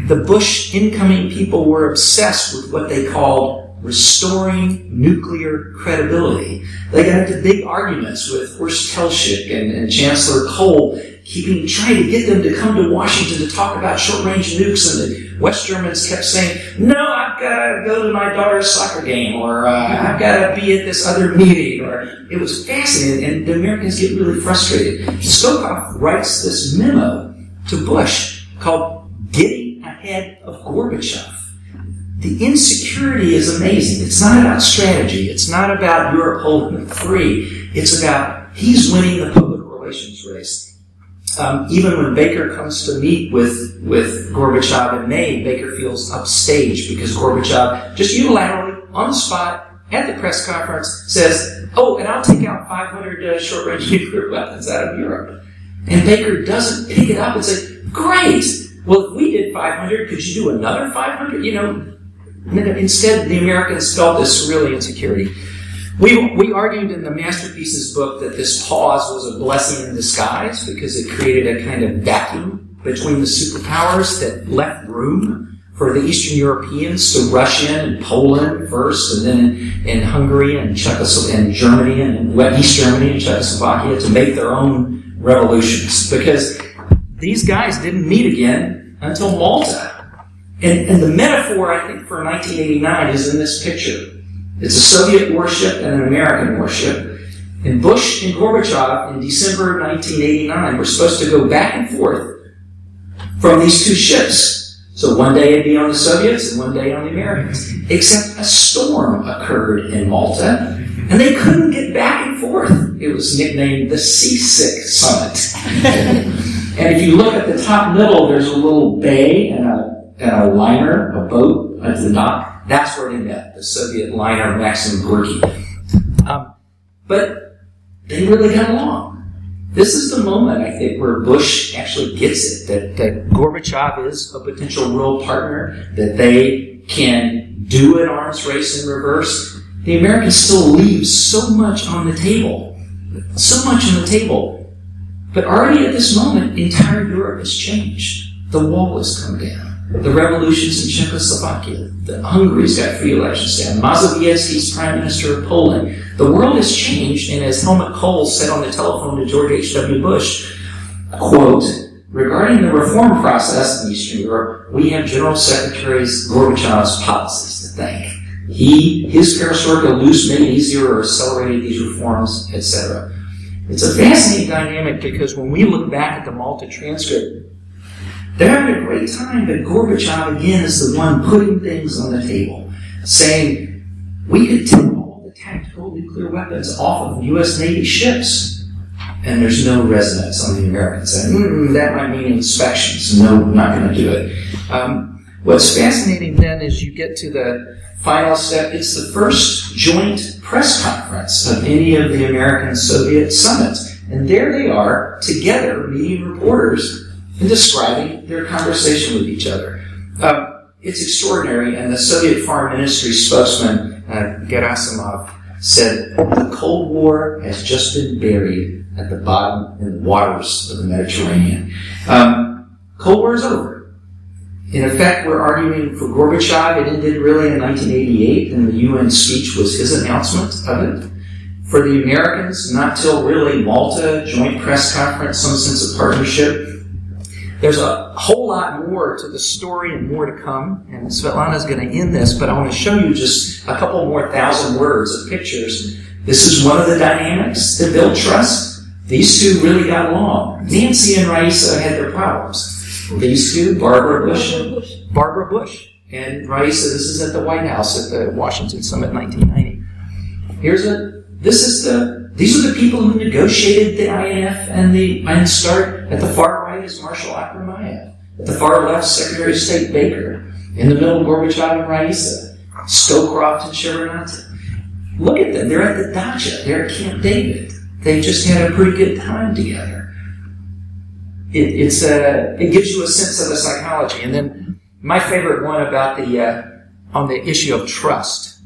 The Bush incoming people were obsessed with what they called restoring nuclear credibility. They got into big arguments with Horst Teltschik and, and Chancellor Kohl, keeping trying to get them to come to Washington to talk about short-range nukes, and the West Germans kept saying, "No, I've got to go to my daughter's soccer game, or uh, I've got to be at this other meeting." Or it was fascinating, and the Americans get really frustrated. Scowcroft writes this memo to Bush called "Getting Ahead of Gorbachev." The insecurity is amazing. It's not about strategy. It's not about Europe holding them free. It's about he's winning the public relations race. Um, even when Baker comes to meet with, with Gorbachev in May, Baker feels upstaged because Gorbachev just unilaterally, on the spot, at the press conference, says, Oh, and I'll take out 500 uh, short range nuclear weapons out of Europe. And Baker doesn't pick it up and say, Great! Well, if we did 500, could you do another 500? You know, Instead, the Americans felt this really insecurity. We, we argued in the Masterpieces book that this pause was a blessing in disguise because it created a kind of vacuum between the superpowers that left room for the Eastern Europeans to rush in, and Poland first, and then in, Hungary and Czechoslovakia and Germany and East Germany and Czechoslovakia to make their own revolutions because these guys didn't meet again until Malta and, and the metaphor, I think, for 1989 is in this picture. It's a Soviet warship and an American warship. And Bush and Gorbachev in December 1989 were supposed to go back and forth from these two ships. So one day it'd be on the Soviets and one day on the Americans. Except a storm occurred in Malta, and they couldn't get back and forth. It was nicknamed the Seasick Summit. *laughs* and if you look at the top middle, there's a little bay and a and a liner, a boat at the dock. That's where they met, the Soviet liner Maxim Gorky. Um, but they really got along. This is the moment, I think, where Bush actually gets it that, that Gorbachev is a potential real partner, that they can do an arms race in reverse. The Americans still leave so much on the table. So much on the table. But already at this moment, entire Europe has changed. The wall has come down the revolutions in Czechoslovakia. The Hungary's got free elections down. Mazowiecki's prime minister of Poland. The world has changed, and as Helmut Kohl said on the telephone to George H.W. Bush, quote, regarding the reform process in Eastern Europe, we have General Secretary Gorbachev's policies to thank. He, his perestroika loose made easier or accelerated these reforms, etc. It's a fascinating dynamic because when we look back at the Malta transcript, they're having a great time, but Gorbachev again is the one putting things on the table, saying we could take all the tactical nuclear weapons off of U.S. Navy ships, and there's no resonance on the American side. Mm, that might mean inspections. No, I'm not going to do it. Um, what's fascinating then is you get to the final step. It's the first joint press conference of any of the American Soviet summits. And there they are, together, meeting reporters and describing their conversation with each other. Um, it's extraordinary, and the Soviet Foreign Ministry spokesman, uh, Gerasimov, said the Cold War has just been buried at the bottom in the waters of the Mediterranean. Um, Cold War is over. In effect, we're arguing for Gorbachev. It ended really in 1988, and the UN speech was his announcement of it. For the Americans, not till really Malta, joint press conference, some sense of partnership. There's a whole lot more to the story and more to come, and Svetlana is going to end this, but I want to show you just a couple more thousand words of pictures. This is one of the dynamics that build trust. These two really got along. Nancy and Raisa had their problems. These two, Barbara Bush and Barbara Bush. And Raisa, this is at the White House at the Washington Summit 1990. Here's a, this is the, these are the people who negotiated the INF and the and START. At the far is Marshal Akhromeyev. At the far left, Secretary of State Baker. In the middle, Gorbachev and Raisa. Scowcroft and Shevardnadze. Look at them. They're at the dacha. They're at Camp David. They just had a pretty good time together. It, it's a, it gives you a sense of the psychology. And then my favorite one about the, uh, on the issue of trust.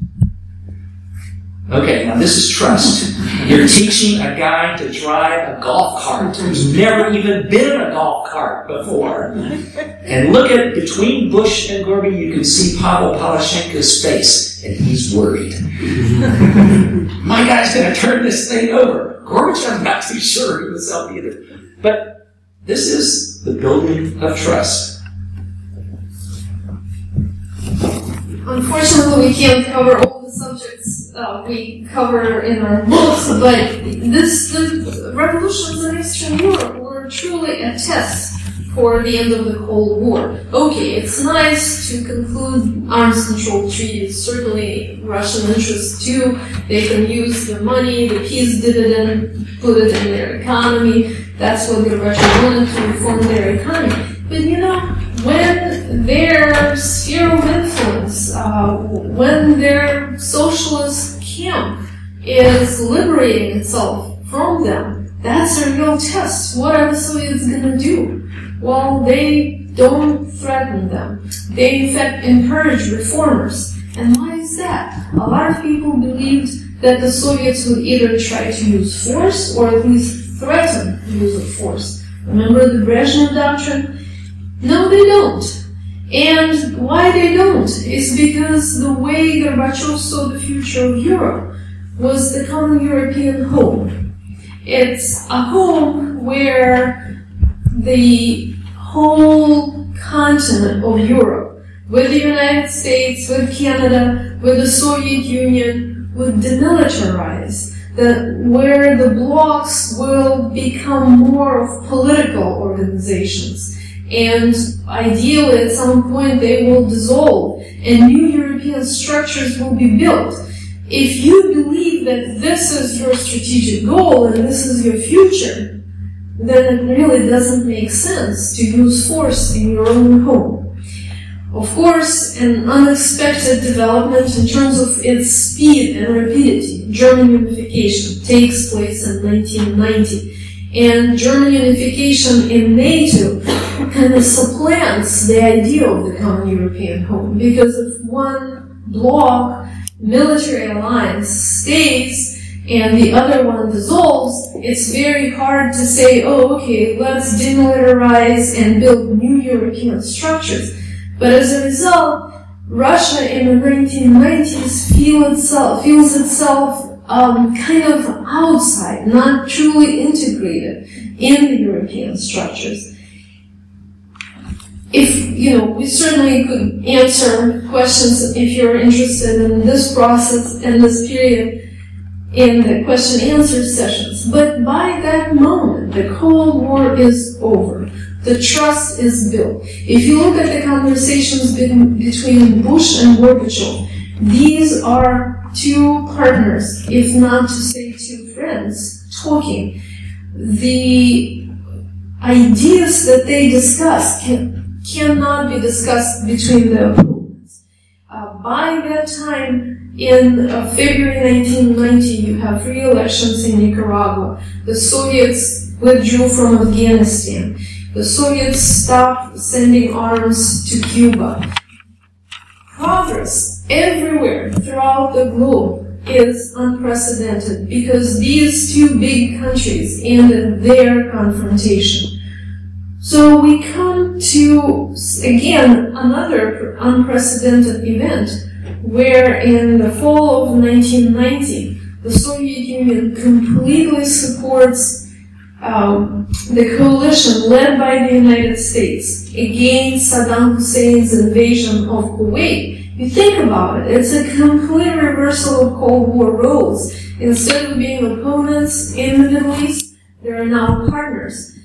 Okay, now this is trust. *laughs* You're teaching a guy to drive a golf cart who's mm-hmm. never even been in a golf cart before. And look at between Bush and Gorby, you can see Pavel Palazhchenko's face, and he's worried. *laughs* My guy's going to turn this thing over. Gorbachev's not too sure himself either. But this is the building of trust. Unfortunately, we can't cover all the subjects uh, we cover in our books, but this the revolutions in Eastern Europe were truly a test for the end of the Cold War. Okay, it's nice to conclude arms control treaties. Certainly, Russian interests too. They can use the money, the peace dividend, put it in their economy. That's what the Russians wanted to reform their economy. But you know, when their sphere of influence, uh, when their socialist camp is liberating itself from them, that's a real test. What are the Soviets going to do? Well, they don't threaten them. They, in fact, encourage reformers. And why is that? A lot of people believed that the Soviets would either try to use force or at least threaten the use of force. Remember the Brezhnev doctrine? No, they don't. And why they don't is because the way Gorbachev saw the future of Europe was the common European home. It's a home where the whole continent of Europe, with the United States, with Canada, with the Soviet Union, would demilitarize, that where the blocs will become more of political organizations and ideally at some point they will dissolve and new European structures will be built. If you believe that this is your strategic goal and this is your future, then it really doesn't make sense to use force in your own home. Of course, an unexpected development in terms of its speed and rapidity, German unification, takes place in 1990 and German unification in NATO kind of supplants the idea of the common European home because if one bloc military alliance stays and the other one dissolves, it's very hard to say, oh, okay, let's demilitarize and build new European structures. But as a result, Russia in the 1990s feel itself, feels itself um, kind of outside, not truly integrated in the European structures. If, you know, we certainly could answer questions if you're interested in this process and this period in the question answer sessions. But by that moment, the Cold War is over. The trust is built. If you look at the conversations between Bush and Gorbachev, these are two partners, if not to say two friends, talking. The ideas that they discuss can, cannot be discussed between the opponents. Uh, by that time, in uh, February 1990, you have free elections in Nicaragua. The Soviets withdrew from Afghanistan. The Soviets stopped sending arms to Cuba. Progress everywhere throughout the globe is unprecedented because these two big countries ended their confrontation. So we come to, again, another unprecedented event where in the fall of 1990, the Soviet Union completely supports um, the coalition led by the United States against Saddam Hussein's invasion of Kuwait. You think about it, it's a complete reversal of Cold War roles. Instead of being opponents in the Middle East, they are now partners,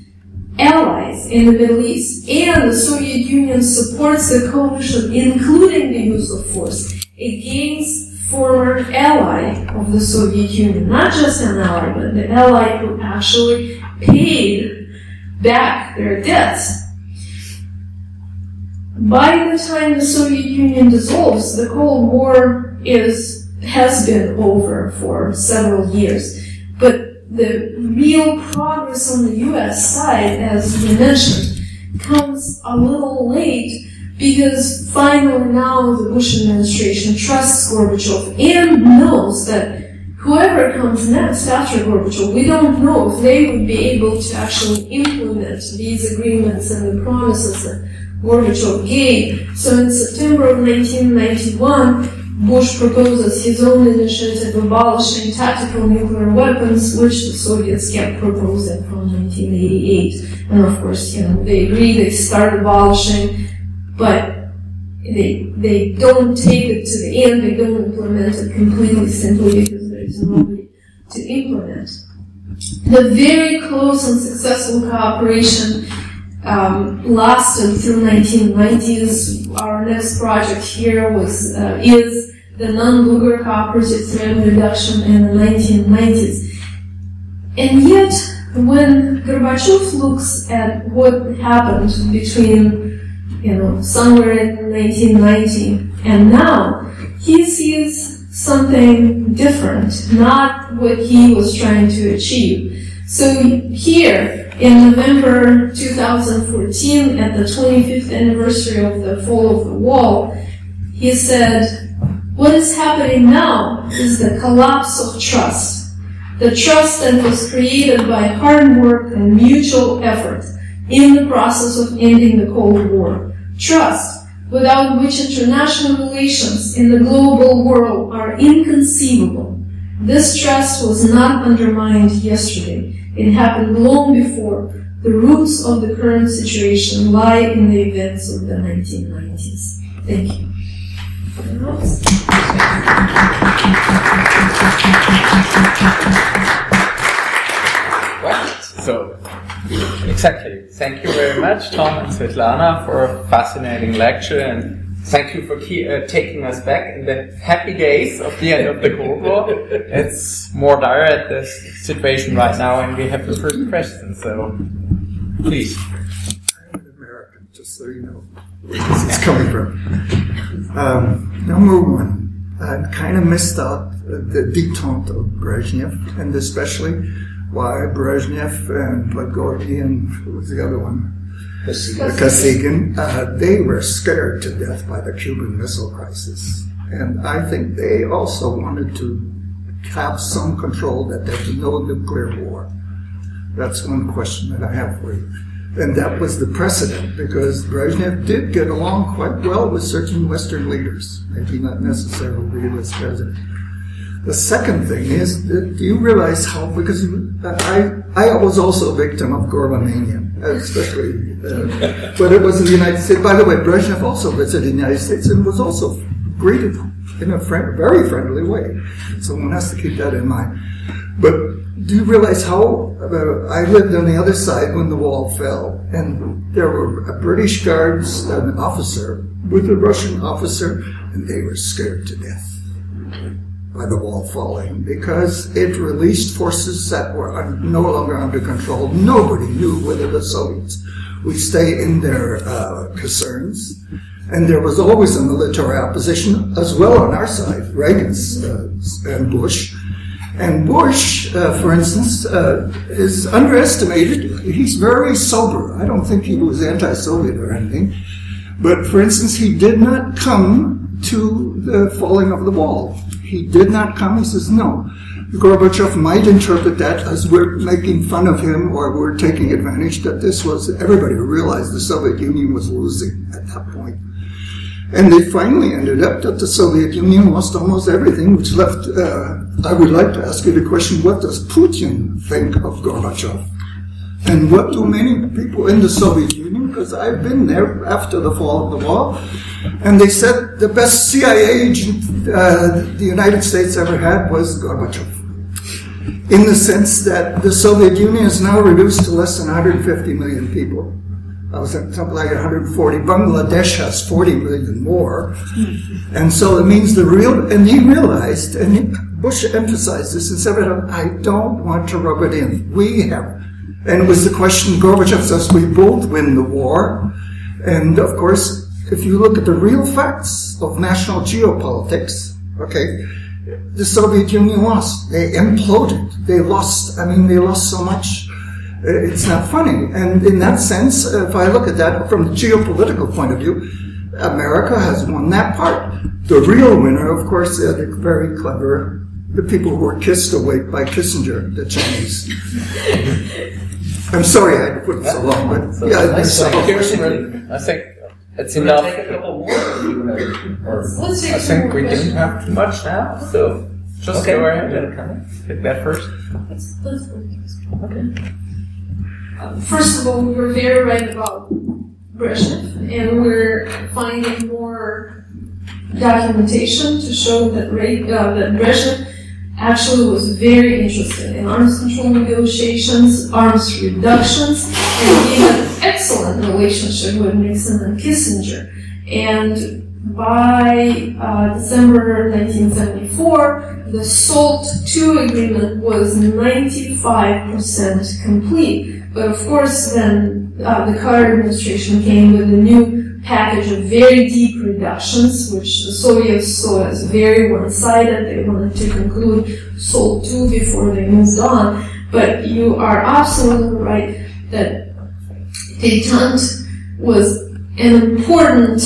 allies in the Middle East, and the Soviet Union supports the coalition, including the use of force, against former ally of the Soviet Union, not just an ally, but the ally who actually paid back their debts. By the time the Soviet Union dissolves, the Cold War is has been over for several years. But the real progress on the US side, as we mentioned, comes a little late because finally now the Bush administration trusts Gorbachev and knows that whoever comes next after Gorbachev, we don't know if they would be able to actually implement these agreements and the promises that Gorbachev gave. So in September of 1991, Bush proposes his own initiative abolishing tactical nuclear weapons, which the Soviets kept proposing from 1988. And of course, you know, they agree, they start abolishing, but they, they don't take it to the end, they don't implement it completely simply because there is nobody to implement. The very close and successful cooperation um, lasted through 1990s. Our next project here was uh, is the Nunn-Lugar cooperative threat reduction in the 1990s. And yet, when Gorbachev looks at what happened between, you know, somewhere in 1990 and now, he sees something different, not what he was trying to achieve. So here, in November 2014, at the 25th anniversary of the fall of the wall, he said, what is happening now is the collapse of trust. The trust that was created by hard work and mutual effort in the process of ending the Cold War. Trust, without which international relations in the global world are inconceivable. This trust was not undermined yesterday. It happened long before. The roots of the current situation lie in the events of the 1990s. Thank you. Right. So, exactly. Thank you very much, Tom and Svetlana, for a fascinating lecture, and thank you for key, uh, taking us back in the happy days of the end of the Cold War. *laughs* It's more dire at the situation right now, and we have the first question. So, please. I'm an American, just so you know where this is coming from. Um, number one, I kind of missed out the detente of Brezhnev, and especially why Brezhnev and Podgorny and who was the other one? Kosygin, uh, they were scared to death by the Cuban Missile Crisis. And I think they also wanted to have some control that there no nuclear war. That's one question that I have for you. And that was the precedent because Brezhnev did get along quite well with certain Western leaders, maybe not necessarily as president. The second thing is, do you realize how, because I, I was also a victim of Gorbamania, especially, uh, but it was in the United States. By the way, Brezhnev also visited the United States and was also greeted in a friend, very friendly way. So one has to keep that in mind. But do you realize how uh, I lived on the other side when the wall fell, and there were British guards, an officer with a Russian officer, and they were scared to death. By the wall falling because it released forces that were un- no longer under control. Nobody knew whether the Soviets would stay in their uh, concerns. And there was always a military opposition as well on our side, Reagan's uh, and Bush. And Bush, uh, for instance, uh, is underestimated. He's very sober. I don't think he was anti-Soviet or anything. But for instance, he did not come to the falling of the wall. He did not come. He says, no. Gorbachev might interpret that as we're making fun of him or we're taking advantage that this was, everybody realized the Soviet Union was losing at that point. And they finally ended up that the Soviet Union lost almost everything, which left, uh, I would like to ask you the question, what does Putin think of Gorbachev? And what do many people in the Soviet Union, because I've been there after the fall of the wall, and they said the best CIA agent uh, the United States ever had was Gorbachev. In the sense that the Soviet Union is now reduced to less than 150 million people. I was at something like 140. Bangladesh has 40 million more. And so it means the real, and he realized, and Bush emphasized this and said, I don't want to rub it in. We have. And it was the question, Gorbachev says, we both win the war. And of course, if you look at the real facts of national geopolitics, okay, the Soviet Union lost. They imploded. They lost, I mean, they lost so much uh, it's not funny. And in that sense, if I look at that from the geopolitical point of view, America has won that part. The real winner, of course, are the very clever, the people who were kissed awake by Kissinger, the Chinese. I'm sorry I had to put it so long, but So yeah, nice there's to several hear from you. I think it's enough. take a couple more. or you wanna- or- Let's I think we didn't have too much now, so just Okay. go ahead and pick that first. Let's, let's go with this. Okay. Uh, First of all, we were very right about Brezhnev, and we're finding more documentation to show that, Re- uh, that Brezhnev actually was very interested in arms control negotiations, arms reductions, and he had an excellent relationship with Nixon and Kissinger. And by uh, December 1974, the SALT II agreement was 95% complete. But of course, then uh, the Carter administration came with a new package of very deep reductions, which the Soviets saw as very one-sided. They wanted to conclude SALT II before they moved on. But you are absolutely right that detente was an important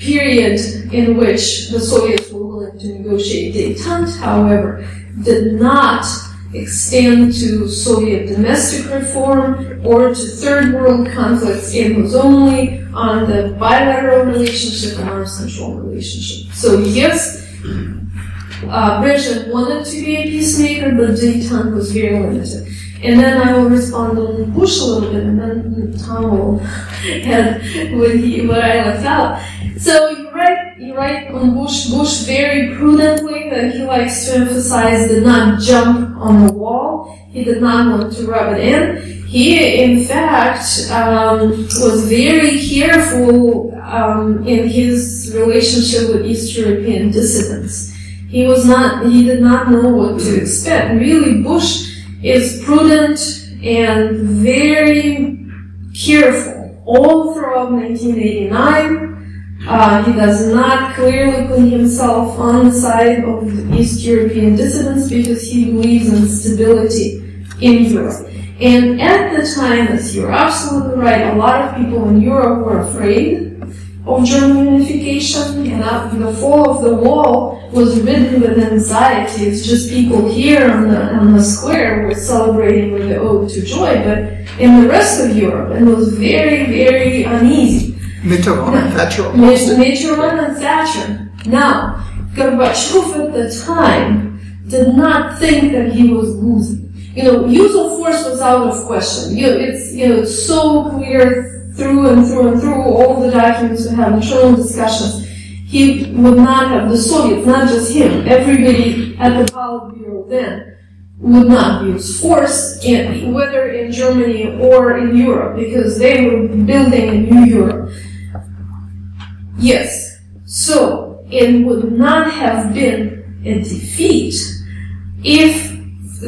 period in which the Soviets were willing to negotiate. Detente, however, did not extend to Soviet domestic reform or to third world conflicts. It was only on the bilateral relationship and arms control relationship. So yes, uh, Brezhnev wanted to be a peacemaker, but detente was very limited. And then I will respond on Bush a little bit, and then Tom will add what, he, what I left out. So you're right, you're right on Bush. Bush very prudently that he likes to emphasize did not jump on the wall. He did not want to rub it in. He, in fact, um, was very careful um, in his relationship with East European dissidents. He was not, he did not know what to expect. Really, Bush is prudent and very careful all throughout 1989. Uh, he does not clearly put himself on the side of East European dissidents because he believes in stability in Europe. And at the time, as you're absolutely right, a lot of people in Europe were afraid of German unification, and after the fall of the wall was ridden with anxiety. It's just people here on the on the square were celebrating with the ode to joy, but in the rest of Europe, it was very, very uneasy. Mitterrand and Thatcher. Mitterrand and Thatcher. Now, Gorbachev at the time did not think that he was losing. You know, use of force was out of question. You, it's you know it's so clear through and through and through all the documents we have internal discussions. He would not have the Soviets, not just him, everybody at the Politburo then would not use force, in, whether in Germany or in Europe, because they were building a new Europe. Yes. So, it would not have been a defeat if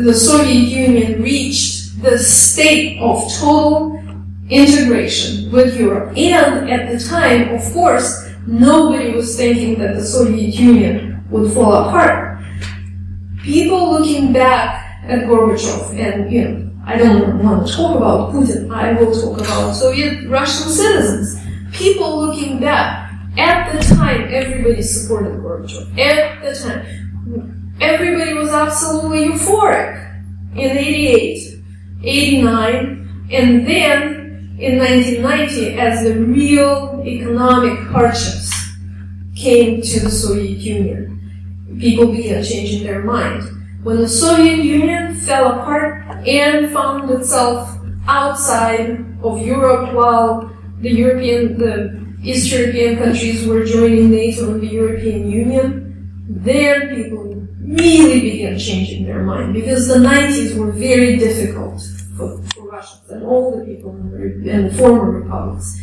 the Soviet Union reached the state of total integration with Europe. And at the time, of course, nobody was thinking that the Soviet Union would fall apart. People looking back at Gorbachev, and you know, I don't want to talk about Putin, I will talk about Soviet Russian citizens. People looking back, at the time, everybody supported Gorbachev. At the time, everybody was absolutely euphoric in 88, 89, and then in 1990, as the real economic hardships came to the Soviet Union, people began changing their mind. When the Soviet Union fell apart and found itself outside of Europe while the European, the East European countries were joining NATO and the European Union, then people really began changing their mind because the 90s were very difficult for, for Russians and all the people in the, in the former republics.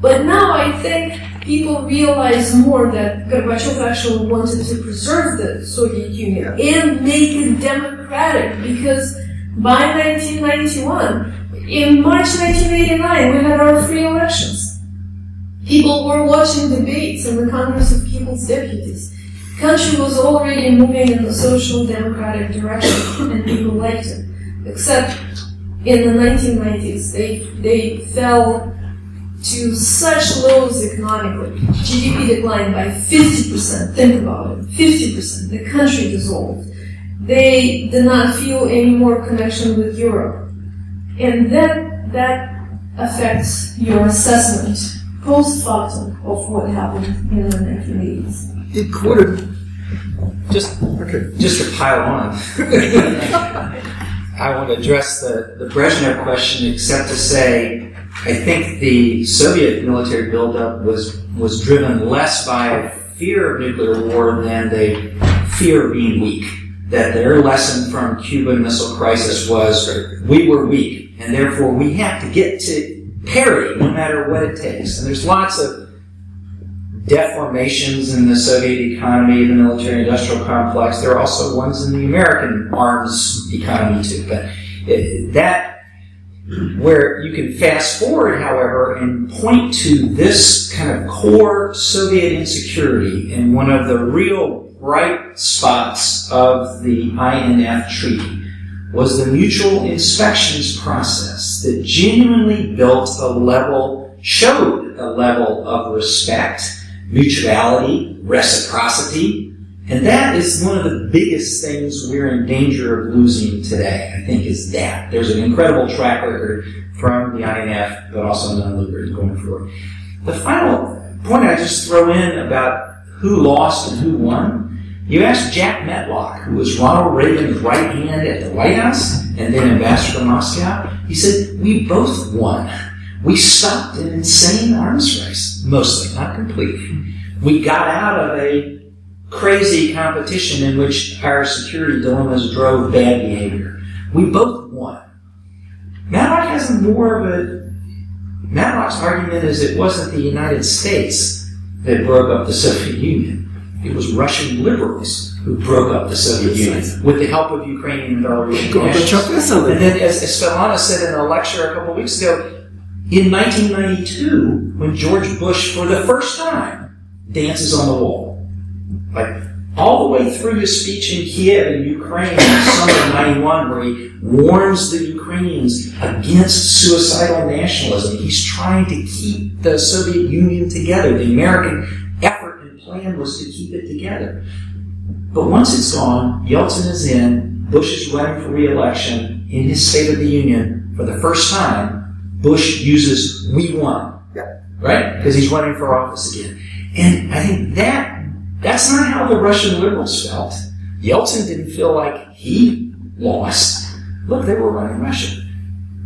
But now I think people realize more that Gorbachev actually wanted to preserve the Soviet Union and make it democratic because by 1991, in March 1989, we had our free elections. People were watching debates in the Congress of People's Deputies. Country was already moving in the social democratic direction and people liked it. Except in the 1990s, they, they fell to such lows economically. GDP declined by 50%. Think about it. 50%. The country dissolved. They did not feel any more connection with Europe. And then that affects your assessment post factum of what happened in the 1980s. He quoted. Just, Okay. just to pile on, *laughs* I want to address the, the Brezhnev question, except to say, I think the Soviet military buildup was was driven less by fear of nuclear war than the fear of being weak. That their lesson from Cuban Missile Crisis was we were weak, and therefore we have to get to parry no matter what it takes. And there's lots of deformations in the Soviet economy, the military industrial complex. There are also ones in the American arms economy too. But that where you can fast forward, however, and point to this kind of core Soviet insecurity in one of the real bright spots of the INF treaty was the mutual inspections process that genuinely built a level, showed a level of respect, mutuality, reciprocity, and that is one of the biggest things we're in danger of losing today, I think, is that. There's an incredible track record from the INF, but also non-lucrative going forward. The final point I just throw in about who lost and who won, you asked Jack Matlock, who was Ronald Reagan's right hand at the White House and then ambassador to Moscow. He said, we both won. We stopped an insane arms race, mostly, not completely. We got out of a crazy competition in which our security dilemmas drove bad behavior. We both won. Matlock has more of a. Matlock's argument is it wasn't the United States that broke up the Soviet Union. It was Russian liberals who broke up the Soviet Union with the help of Ukrainian and Belarusian Gorbachev nationalists. is a liberal. And then, as, as Svetlana said in a lecture a couple of weeks ago, in 1992, when George Bush, for the first time, dances on the wall, like all the way through his speech in Kiev in Ukraine in the summer of 91, where he warns the Ukrainians against suicidal nationalism. He's trying to keep the Soviet Union together. The American effort and plan was to keep it together. But once it's gone, Yeltsin is in, Bush is running for re-election in his State of the Union for the first time. Bush uses "we won," Yeah. right? Because he's running for office again. And I think that that's not how the Russian liberals felt. Yeltsin didn't feel like he lost. Look, they were running Russia.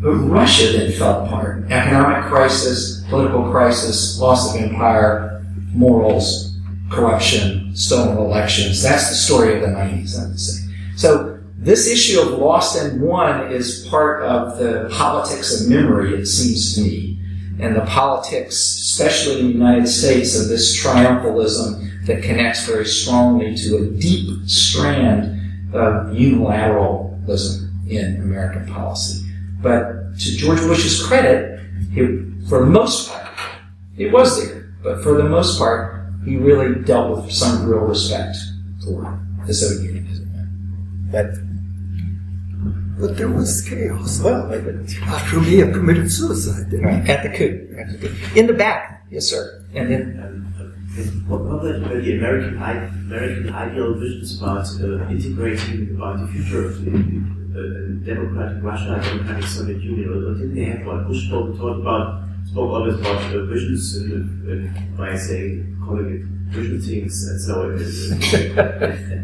But Russia then fell apart. Economic crisis, political crisis, loss of empire, morals, corruption, stolen elections. That's the story of the 90s, I would say. So this issue of lost and won is part of the politics of memory, it seems to me. And the politics, especially in the United States, of this triumphalism that connects very strongly to a deep strand of unilateralism in American policy. But to George Bush's credit, he, for the most part, it was there. But for the most part, he really dealt with some real respect for the Soviet Union as it. But But there was chaos. well, After me, I committed suicide. Didn't I? at the coup, at the coup. in the back, yes, sir. And then What what were the American i- American ideal visions about uh, integrating about the future of the uh, democratic Russia, democratic Soviet Union? Or, or didn't they have what Bush spoke, talked about spoke always about uh, visions in the, uh, by saying calling it vision things and so on.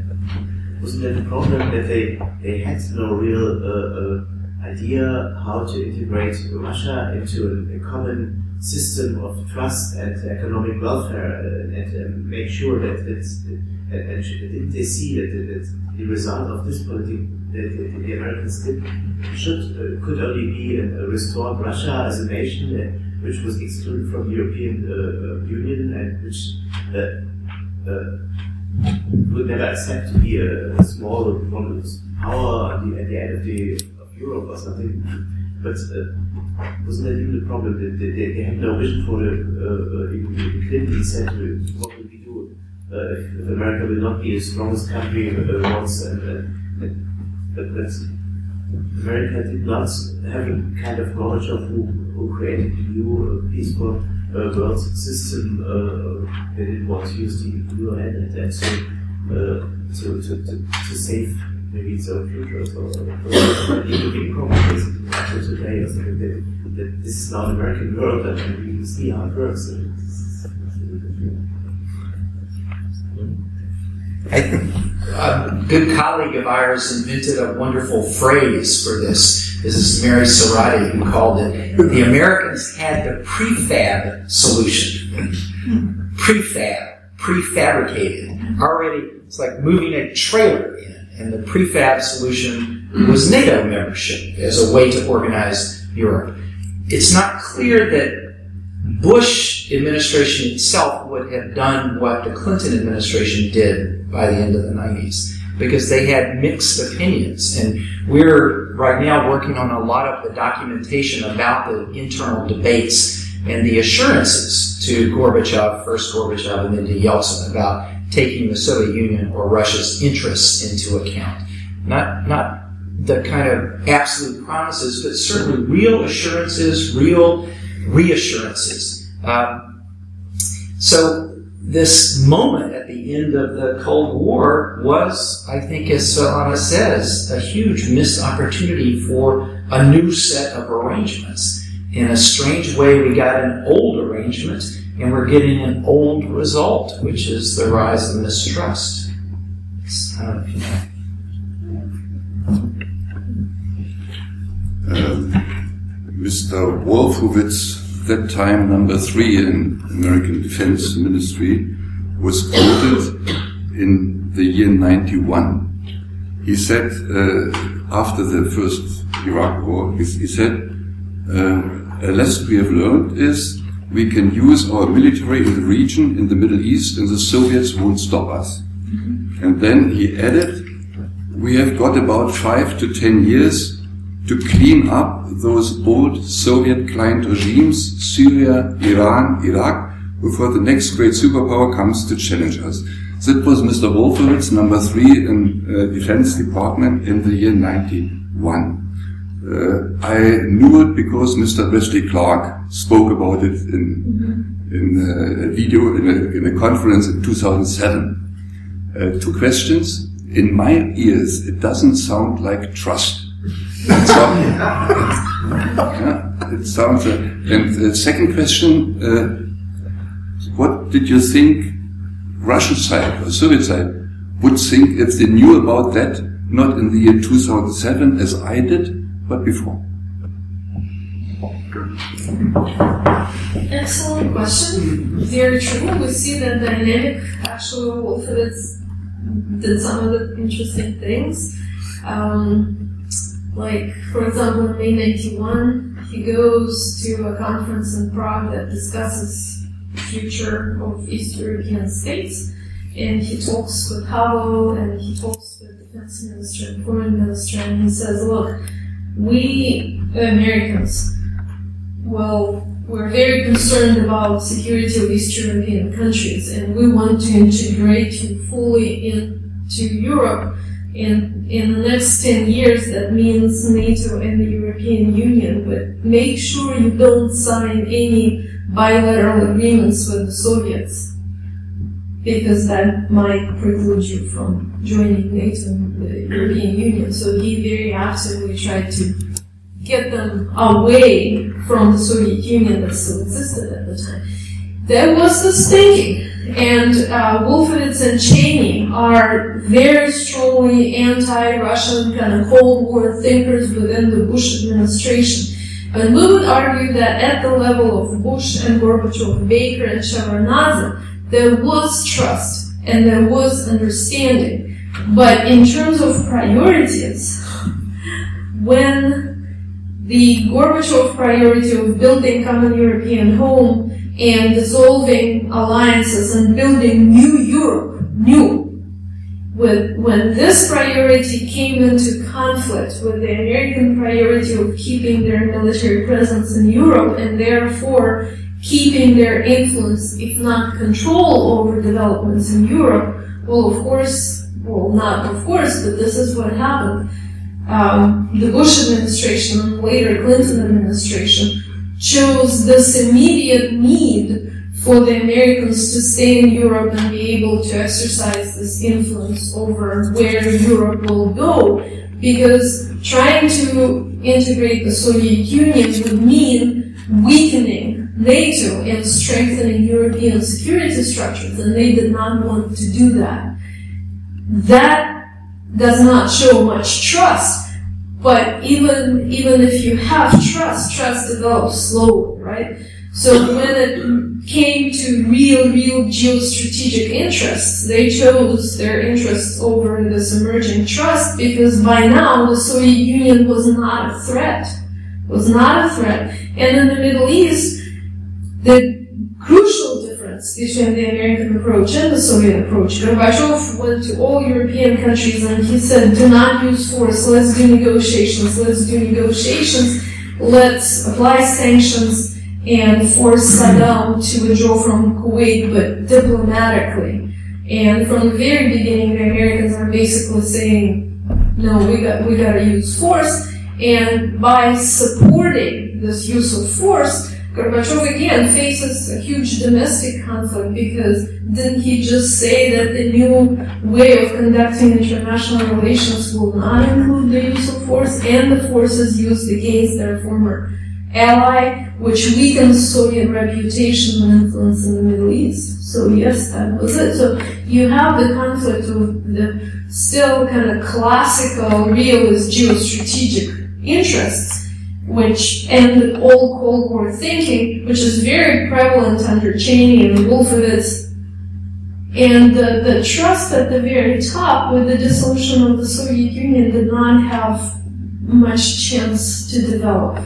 *laughs* Wasn't that a problem that they they had no real uh, uh, idea how to integrate Russia into a, a common system of trust and economic welfare and, and um, make sure that that's, and, and didn't they see that, that, the result of this politic that the, Americans did should uh, could only be a, restored Russia as a nation uh, which was excluded from European uh, uh, Union and which uh, uh, would never accept to be a, a small one power at the, at the end of the of Europe or something. But uh, wasn't that even the problem? That they, they, they had no vision for the. Uh, uh, Clinton said, uh, "What will we do uh, if, if America will not be the strongest country uh, once?" And, and, and but America did not have a kind of knowledge of who, who created the new uh, peaceful uh, world system. Uh, they didn't want to use the UN and, so uh, to, to, to, to save maybe its own future. So, so the big problem basically after today is that, that, this is now an American world and we can see how it works. And it's- a good colleague of ours invented a wonderful phrase for this. This is Mary Sarotte who called it, the Americans had the prefab solution. Prefab, prefabricated. Already, it's like moving a trailer in. And the prefab solution was NATO membership as a way to organize Europe. It's not clear that Bush administration itself would have done what the Clinton administration did by the end of the 90s because they had mixed opinions. And we're right now working on a lot of the documentation about the internal debates and the assurances to Gorbachev, first Gorbachev, and then to Yeltsin about taking the Soviet Union or Russia's interests into account. Not, not the kind of absolute promises, but certainly real assurances, real reassurances. Um, so this moment at the end of the Cold War was, I think, as Svetlana says, a huge missed opportunity for a new set of arrangements. In a strange way, we got an old arrangement, and we're getting an old result, which is the rise of mistrust. I Mr. Wolfowitz, that time number three in American Defense Ministry, was quoted in the year 91. He said, uh, after the first Iraq war, he, he said, uh, a lesson we have learned is we can use our military in the region, in the Middle East, and the Soviets won't stop us. And then he added, we have got about five to ten years to clean up those old Soviet client regimes, Syria, Iran, Iraq, before the next great superpower comes to challenge us. That was Mr. Wolfowitz, number three in uh, Defense Department in the year 91. Uh, I knew it because Mr. Wesley Clark spoke about it in, in a video, in a, in a conference in 2007. Uh, two questions. In my ears, it doesn't sound like trust. *laughs* It sounds, uh, and the second question, uh, what did you think Russian side or Soviet side would think if they knew about that, not in the year 2007 as I did, but before? Excellent question. Very true. We see that dynamic. Actually, Wolfowitz did some of the interesting things. Um, like, for example, in May 91, he goes to a conference in Prague that discusses the future of East European states. and he talks with Havel and he talks with the defense minister and foreign minister, and he says, look, we Americans, well, we're very concerned about security of East European countries, and we want to integrate you fully into Europe. And in the next 10 years, that means NATO and the European Union, but make sure you don't sign any bilateral agreements with the Soviets because that might preclude you from joining NATO and the European Union. So he very actively tried to get them away from the Soviet Union that still existed at the time. There was this thinking, and uh, Wolfowitz and Cheney are very strongly anti-Russian kind of Cold War thinkers within the Bush administration. And we would argue that at the level of Bush and Gorbachev, Baker and Shevardnadze, there was trust and there was understanding. But in terms of priorities, when the Gorbachev priority of building common European home and dissolving alliances and building new Europe, new, with, when this priority came into conflict with the American priority of keeping their military presence in Europe and therefore keeping their influence, if not control over developments in Europe, well, of course, well, not of course, but this is what happened. Um, the Bush administration and later Clinton administration chose this immediate need for the Americans to stay in Europe and be able to exercise this influence over where Europe will go. Because trying to integrate the Soviet Union would mean weakening NATO and strengthening European security structures, and they did not want to do that. That does not show much trust, but even, even if you have trust, trust develops slowly, right? So when it came to real, real geostrategic interests, they chose their interests over this emerging trust because by now the Soviet Union was not a threat. Was not a threat. And in the Middle East, the crucial difference between the American approach and the Soviet approach, Gorbachev went to all European countries and he said, do not use force, let's do negotiations, let's do negotiations, let's apply sanctions and force Saddam to withdraw from Kuwait, but diplomatically. And from the very beginning, the Americans are basically saying, no, we got, we gotta use force. And by supporting this use of force, Gorbachev again faces a huge domestic conflict because didn't he just say that the new way of conducting international relations will not include the use of force and the forces used against their former ally, which weakens Soviet reputation and influence in the Middle East. So yes, that was it. So you have the conflict of the still kind of classical realist geostrategic interests which and old Cold War thinking, which is very prevalent under Cheney and Wolfowitz, and the, the trust at the very top with the dissolution of the Soviet Union did not have much chance to develop.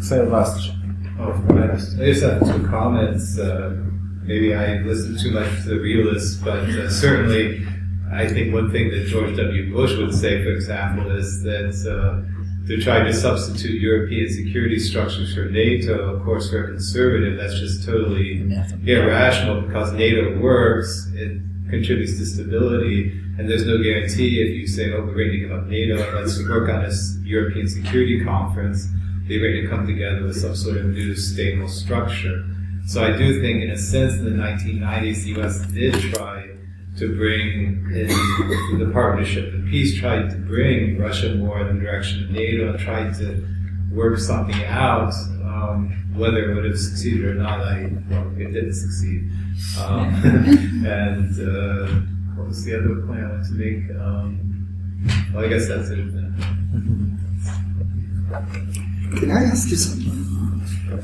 Sylvester. Oh, I just have two comments. Uh, maybe I listened too much to the realists, but uh, certainly I think one thing that George W. Bush would say, for example, is that uh, to try to substitute European security structures for NATO, of course, for a conservative, that's just totally irrational because NATO works, it contributes to stability, and there's no guarantee if you say, oh, we're ready to give up NATO, let's work on this European Security Conference, they're ready to come together with some sort of new stable structure. So I do think, in a sense, in the 1990s, the U.S. did try to bring in the partnership and peace, tried to bring Russia more in the direction of NATO and tried to work something out. Um, whether it would have succeeded or not, I well, it didn't succeed. Um, *laughs* and uh, what was the other point I wanted to make? Um, well, I guess that's it. Can I ask you something?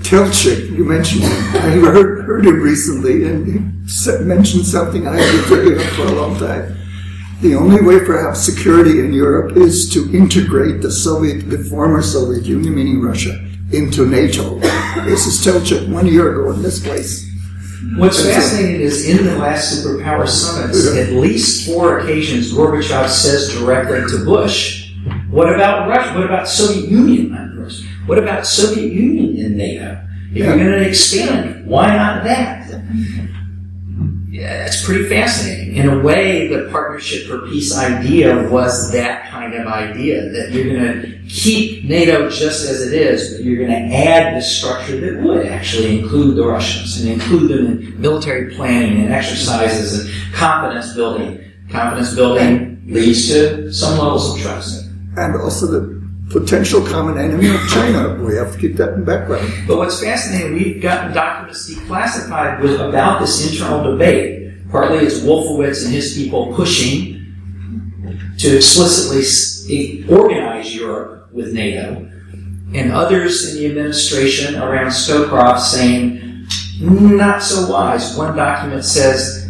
Teltschik, you mentioned I heard, heard him recently, and he mentioned something I have been thinking of for a long time. The only way for have security in Europe is to integrate the Soviet, the former Soviet Union, meaning Russia, into NATO. This is Teltschik one year ago in this place. What's fascinating is in the last superpower summits, at least four occasions, Gorbachev says directly to Bush, "What about Russia? What about Soviet Union? What about Soviet Union in NATO? If you're going to expand, why not that?" Yeah, that's pretty fascinating. In a way, the Partnership for Peace idea was that kind of idea that you're going to keep NATO just as it is, but you're going to add this structure that would actually include the Russians and include them in military planning and exercises and confidence building. Confidence building leads to some levels of trust. And also the potential common enemy of China. We have to keep that in background. But what's fascinating, we've gotten documents declassified with, about this internal debate. Partly it's Wolfowitz and his people pushing to explicitly organize Europe with NATO, and others in the administration around Scowcroft saying, not so wise. One document says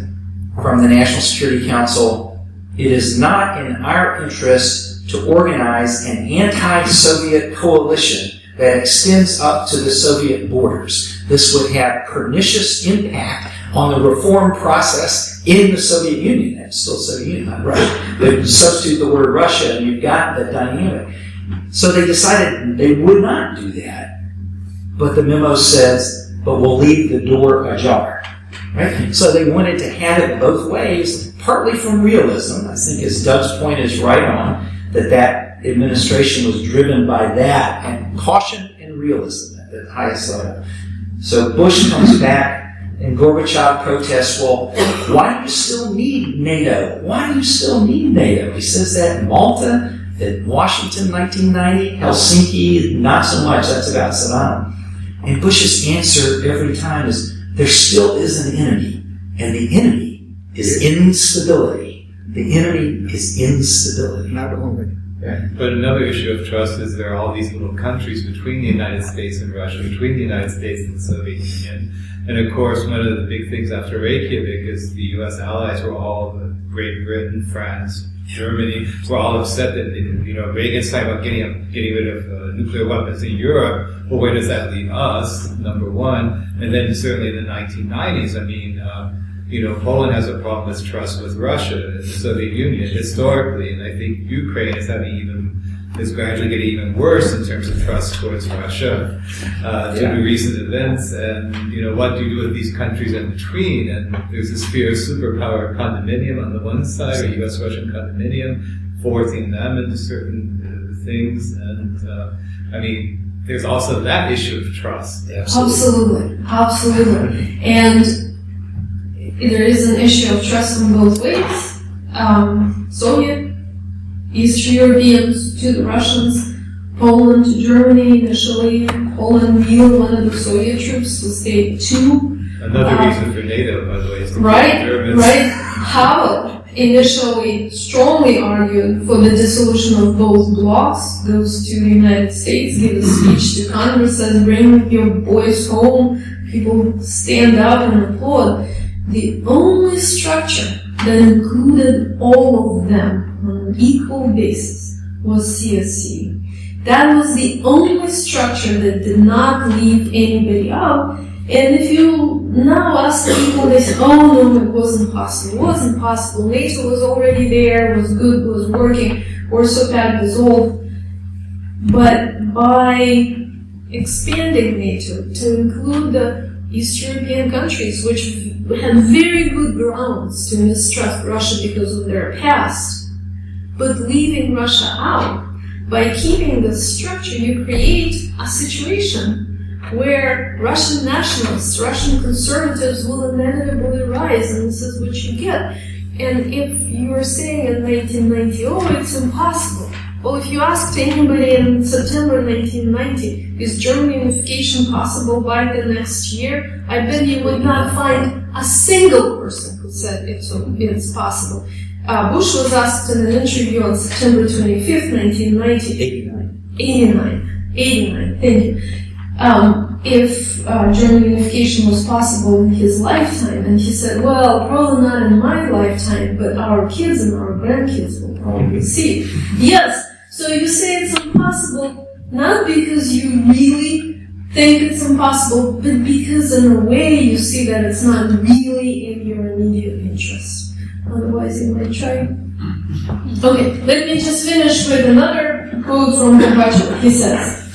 from the National Security Council, it is not in our interest to organize an anti-Soviet coalition that extends up to the Soviet borders. This would have pernicious impact on the reform process in the Soviet Union. It's still Soviet Union, not Russia. Substitute the word Russia and you've got the dynamic. So they decided they would not do that. But the memo says, but we'll leave the door ajar. Right? So they wanted to have it both ways, partly from realism. I think as Doug's point is right on, that that administration was driven by that and caution and realism at the highest level. So Bush comes back and Gorbachev protests, well, why do you still need NATO? Why do you still need NATO? He says that in Malta, at Washington 1990, Helsinki, not so much, that's about Saddam. And Bush's answer every time is, there still is an enemy, and the enemy is instability. The enemy is instability. Not only. Yeah. But another issue of trust is there are all these little countries between the United States and Russia, between the United States and the Soviet Union. And of course, one of the big things after Reykjavik is the U.S. allies were all Great Britain, France, Germany were all upset that you know Reagan's talking about getting getting rid of uh, nuclear weapons in Europe. Well, where does that leave us? Number one, and then certainly in the 1990s. I mean. Uh, you know, Poland has a problem with trust with Russia and the Soviet Union historically, and I think Ukraine is having even is gradually getting even worse in terms of trust towards Russia uh, due yeah. to recent events. And you know, what do you do with these countries in between? And there's this fear of superpower condominium on the one side, or U.S.-Russian condominium, forcing them into certain uh, things. And uh, I mean. There's also that issue of trust. Absolutely, absolutely. And there is an issue of trust in both ways. Um, Soviet, East Europeans to the Russians, Poland to Germany initially. Poland knew one of the Soviet troops to stay two. Another um, reason for NATO, by the way, is right, right. Havel initially strongly argued for the dissolution of both blocs, goes to the United States, gives a speech to Congress, says, bring your boys home. People stand up and applaud. The only structure that included all of them on an equal basis was CSC. That was the only structure that did not leave anybody out. And if you now ask people, they say, oh no, it wasn't possible. It wasn't possible. NATO was already there, was good, was working, Warsaw Pact dissolved. But by expanding NATO to include the East European countries, which had very good grounds to mistrust Russia because of their past, but leaving Russia out, by keeping the structure, you create a situation where Russian nationalists, Russian conservatives will inevitably rise, and this is what you get. And if you are saying in 1990, oh, it's impossible, well, if you asked anybody in September 1990, is German unification possible by the next year? I bet you would not find a single person who said it's, it's possible. Uh, Bush was asked in an interview on September 25th, 1990. 89. 89. 89, thank you. Um, if uh, German unification was possible in his lifetime, and he said, well, probably not in my lifetime, but our kids and our grandkids will probably see. Yes, so you say it's impossible not because you really think it's impossible, but because in a way you see that it's not really in your immediate interest. Otherwise, you might try. Okay, let me just finish with another quote from Gorbachev. He says,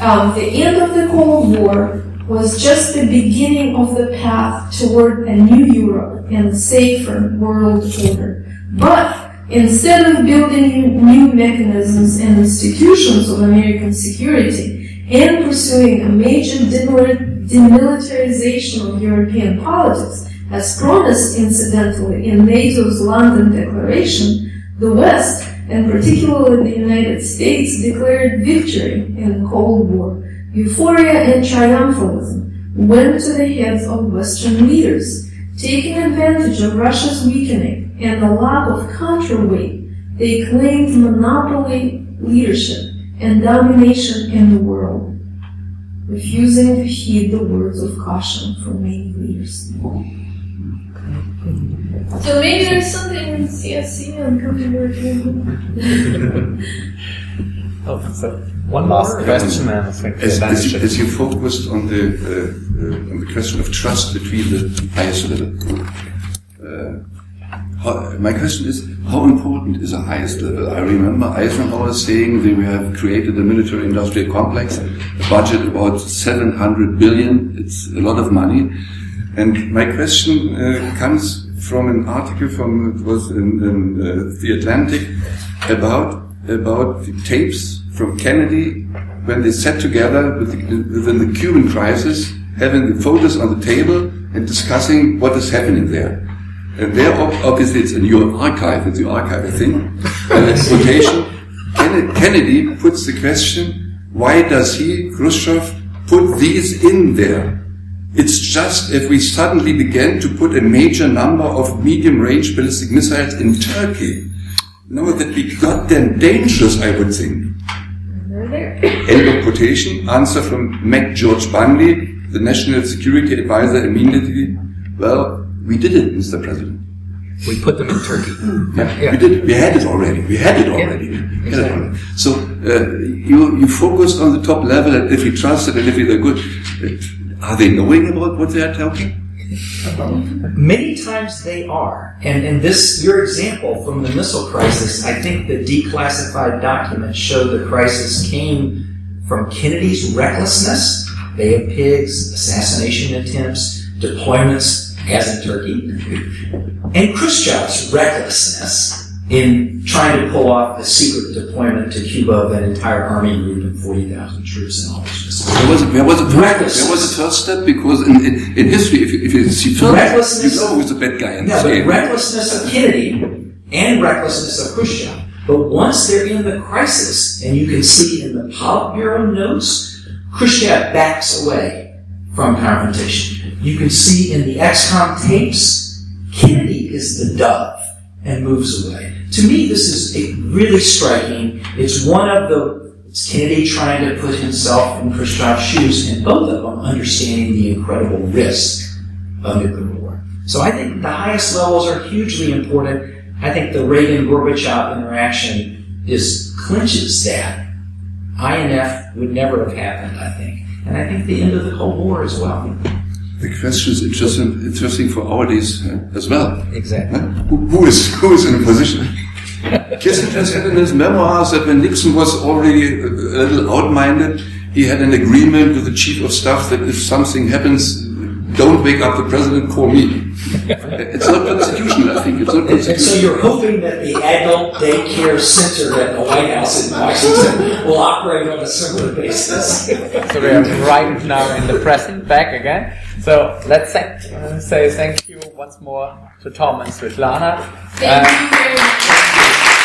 um, The end of the Cold War was just the beginning of the path toward a new Europe and a safer world order. But instead of building new mechanisms and institutions of American security and pursuing a major demilitarization of European politics, as promised incidentally in NATO's London Declaration, the West, and particularly the United States, declared victory in the Cold War. Euphoria and triumphalism went to the heads of Western leaders. Taking advantage of Russia's weakening and the lack of counterweight, they claimed monopoly leadership and domination in the world, refusing to heed the words of caution from many leaders. So maybe there's something in CSC on coming Oh, so one last question, and I think as, as, you, as you focused on the uh, uh, on the question of trust between the highest level. Uh, how, my question is, how important is a highest level? I remember Eisenhower saying that we have created a military-industrial complex, budget about 700 billion. It's a lot of money. And my question uh, comes from an article from it was in, in uh, the Atlantic about about the tapes from Kennedy when they sat together the, within the Cuban crisis, having the photos on the table and discussing what is happening there. And there, obviously, it's in your archive, it's the archive thing, uh, *laughs* quotation. Kennedy puts the question, why does he, Khrushchev, put these in there? It's just if we suddenly began to put a major number of medium-range ballistic missiles in Turkey, now that we got them dangerous, I would think. End of quotation. Answer from McGeorge Bundy, the National Security Advisor, immediately. Well, we did it, Mr. President. We put them in Turkey. Yeah, yeah. we did. We had it already. We had it already. Yeah, exactly. So uh, you you focused on the top level, and if you trust it, and if they're good, are they knowing about what they are talking? Many times they are. And in this, your example from the missile crisis, I think the declassified documents show the crisis came from Kennedy's recklessness, Bay of Pigs, assassination attempts, deployments, as in Turkey, and Khrushchev's recklessness in trying to pull off a secret deployment to Cuba of an entire army group and 40,000 troops and all this. There was, a, there, was a first, there was a first step because in, in, in history, if, if you see first, recklessness, you know who's the bad guy in yeah, but recklessness of Kennedy and recklessness of Khrushchev. But once they're in the crisis, and you can see in the Politburo notes, Khrushchev backs away from confrontation. You can see in the ExComm tapes, Kennedy is the dove and moves away. To me, this is really striking. It's one of the it's Kennedy trying to put himself in Khrushchev's shoes, and both of them understanding the incredible risk of nuclear war. So I think the highest levels are hugely important. I think the Reagan-Gorbachev interaction is clinches that. INF would never have happened, I think. And I think the end of the Cold War as well. The question is interesting, interesting for our days uh, as well. Exactly. Who, who is *laughs* who is in a position? Kissinger said in his memoirs that when Nixon was already a little outminded, he had an agreement with the chief of staff that if something happens, don't wake up the president, call me. it's not constitutional, I think. It's not constitutional. And so you're hoping that the adult daycare center at the White House in Washington will operate on a similar basis. so we are right now in the present, back again. So let's thank, uh, say thank you once more to Tom and Svetlana. Thank uh, you very much.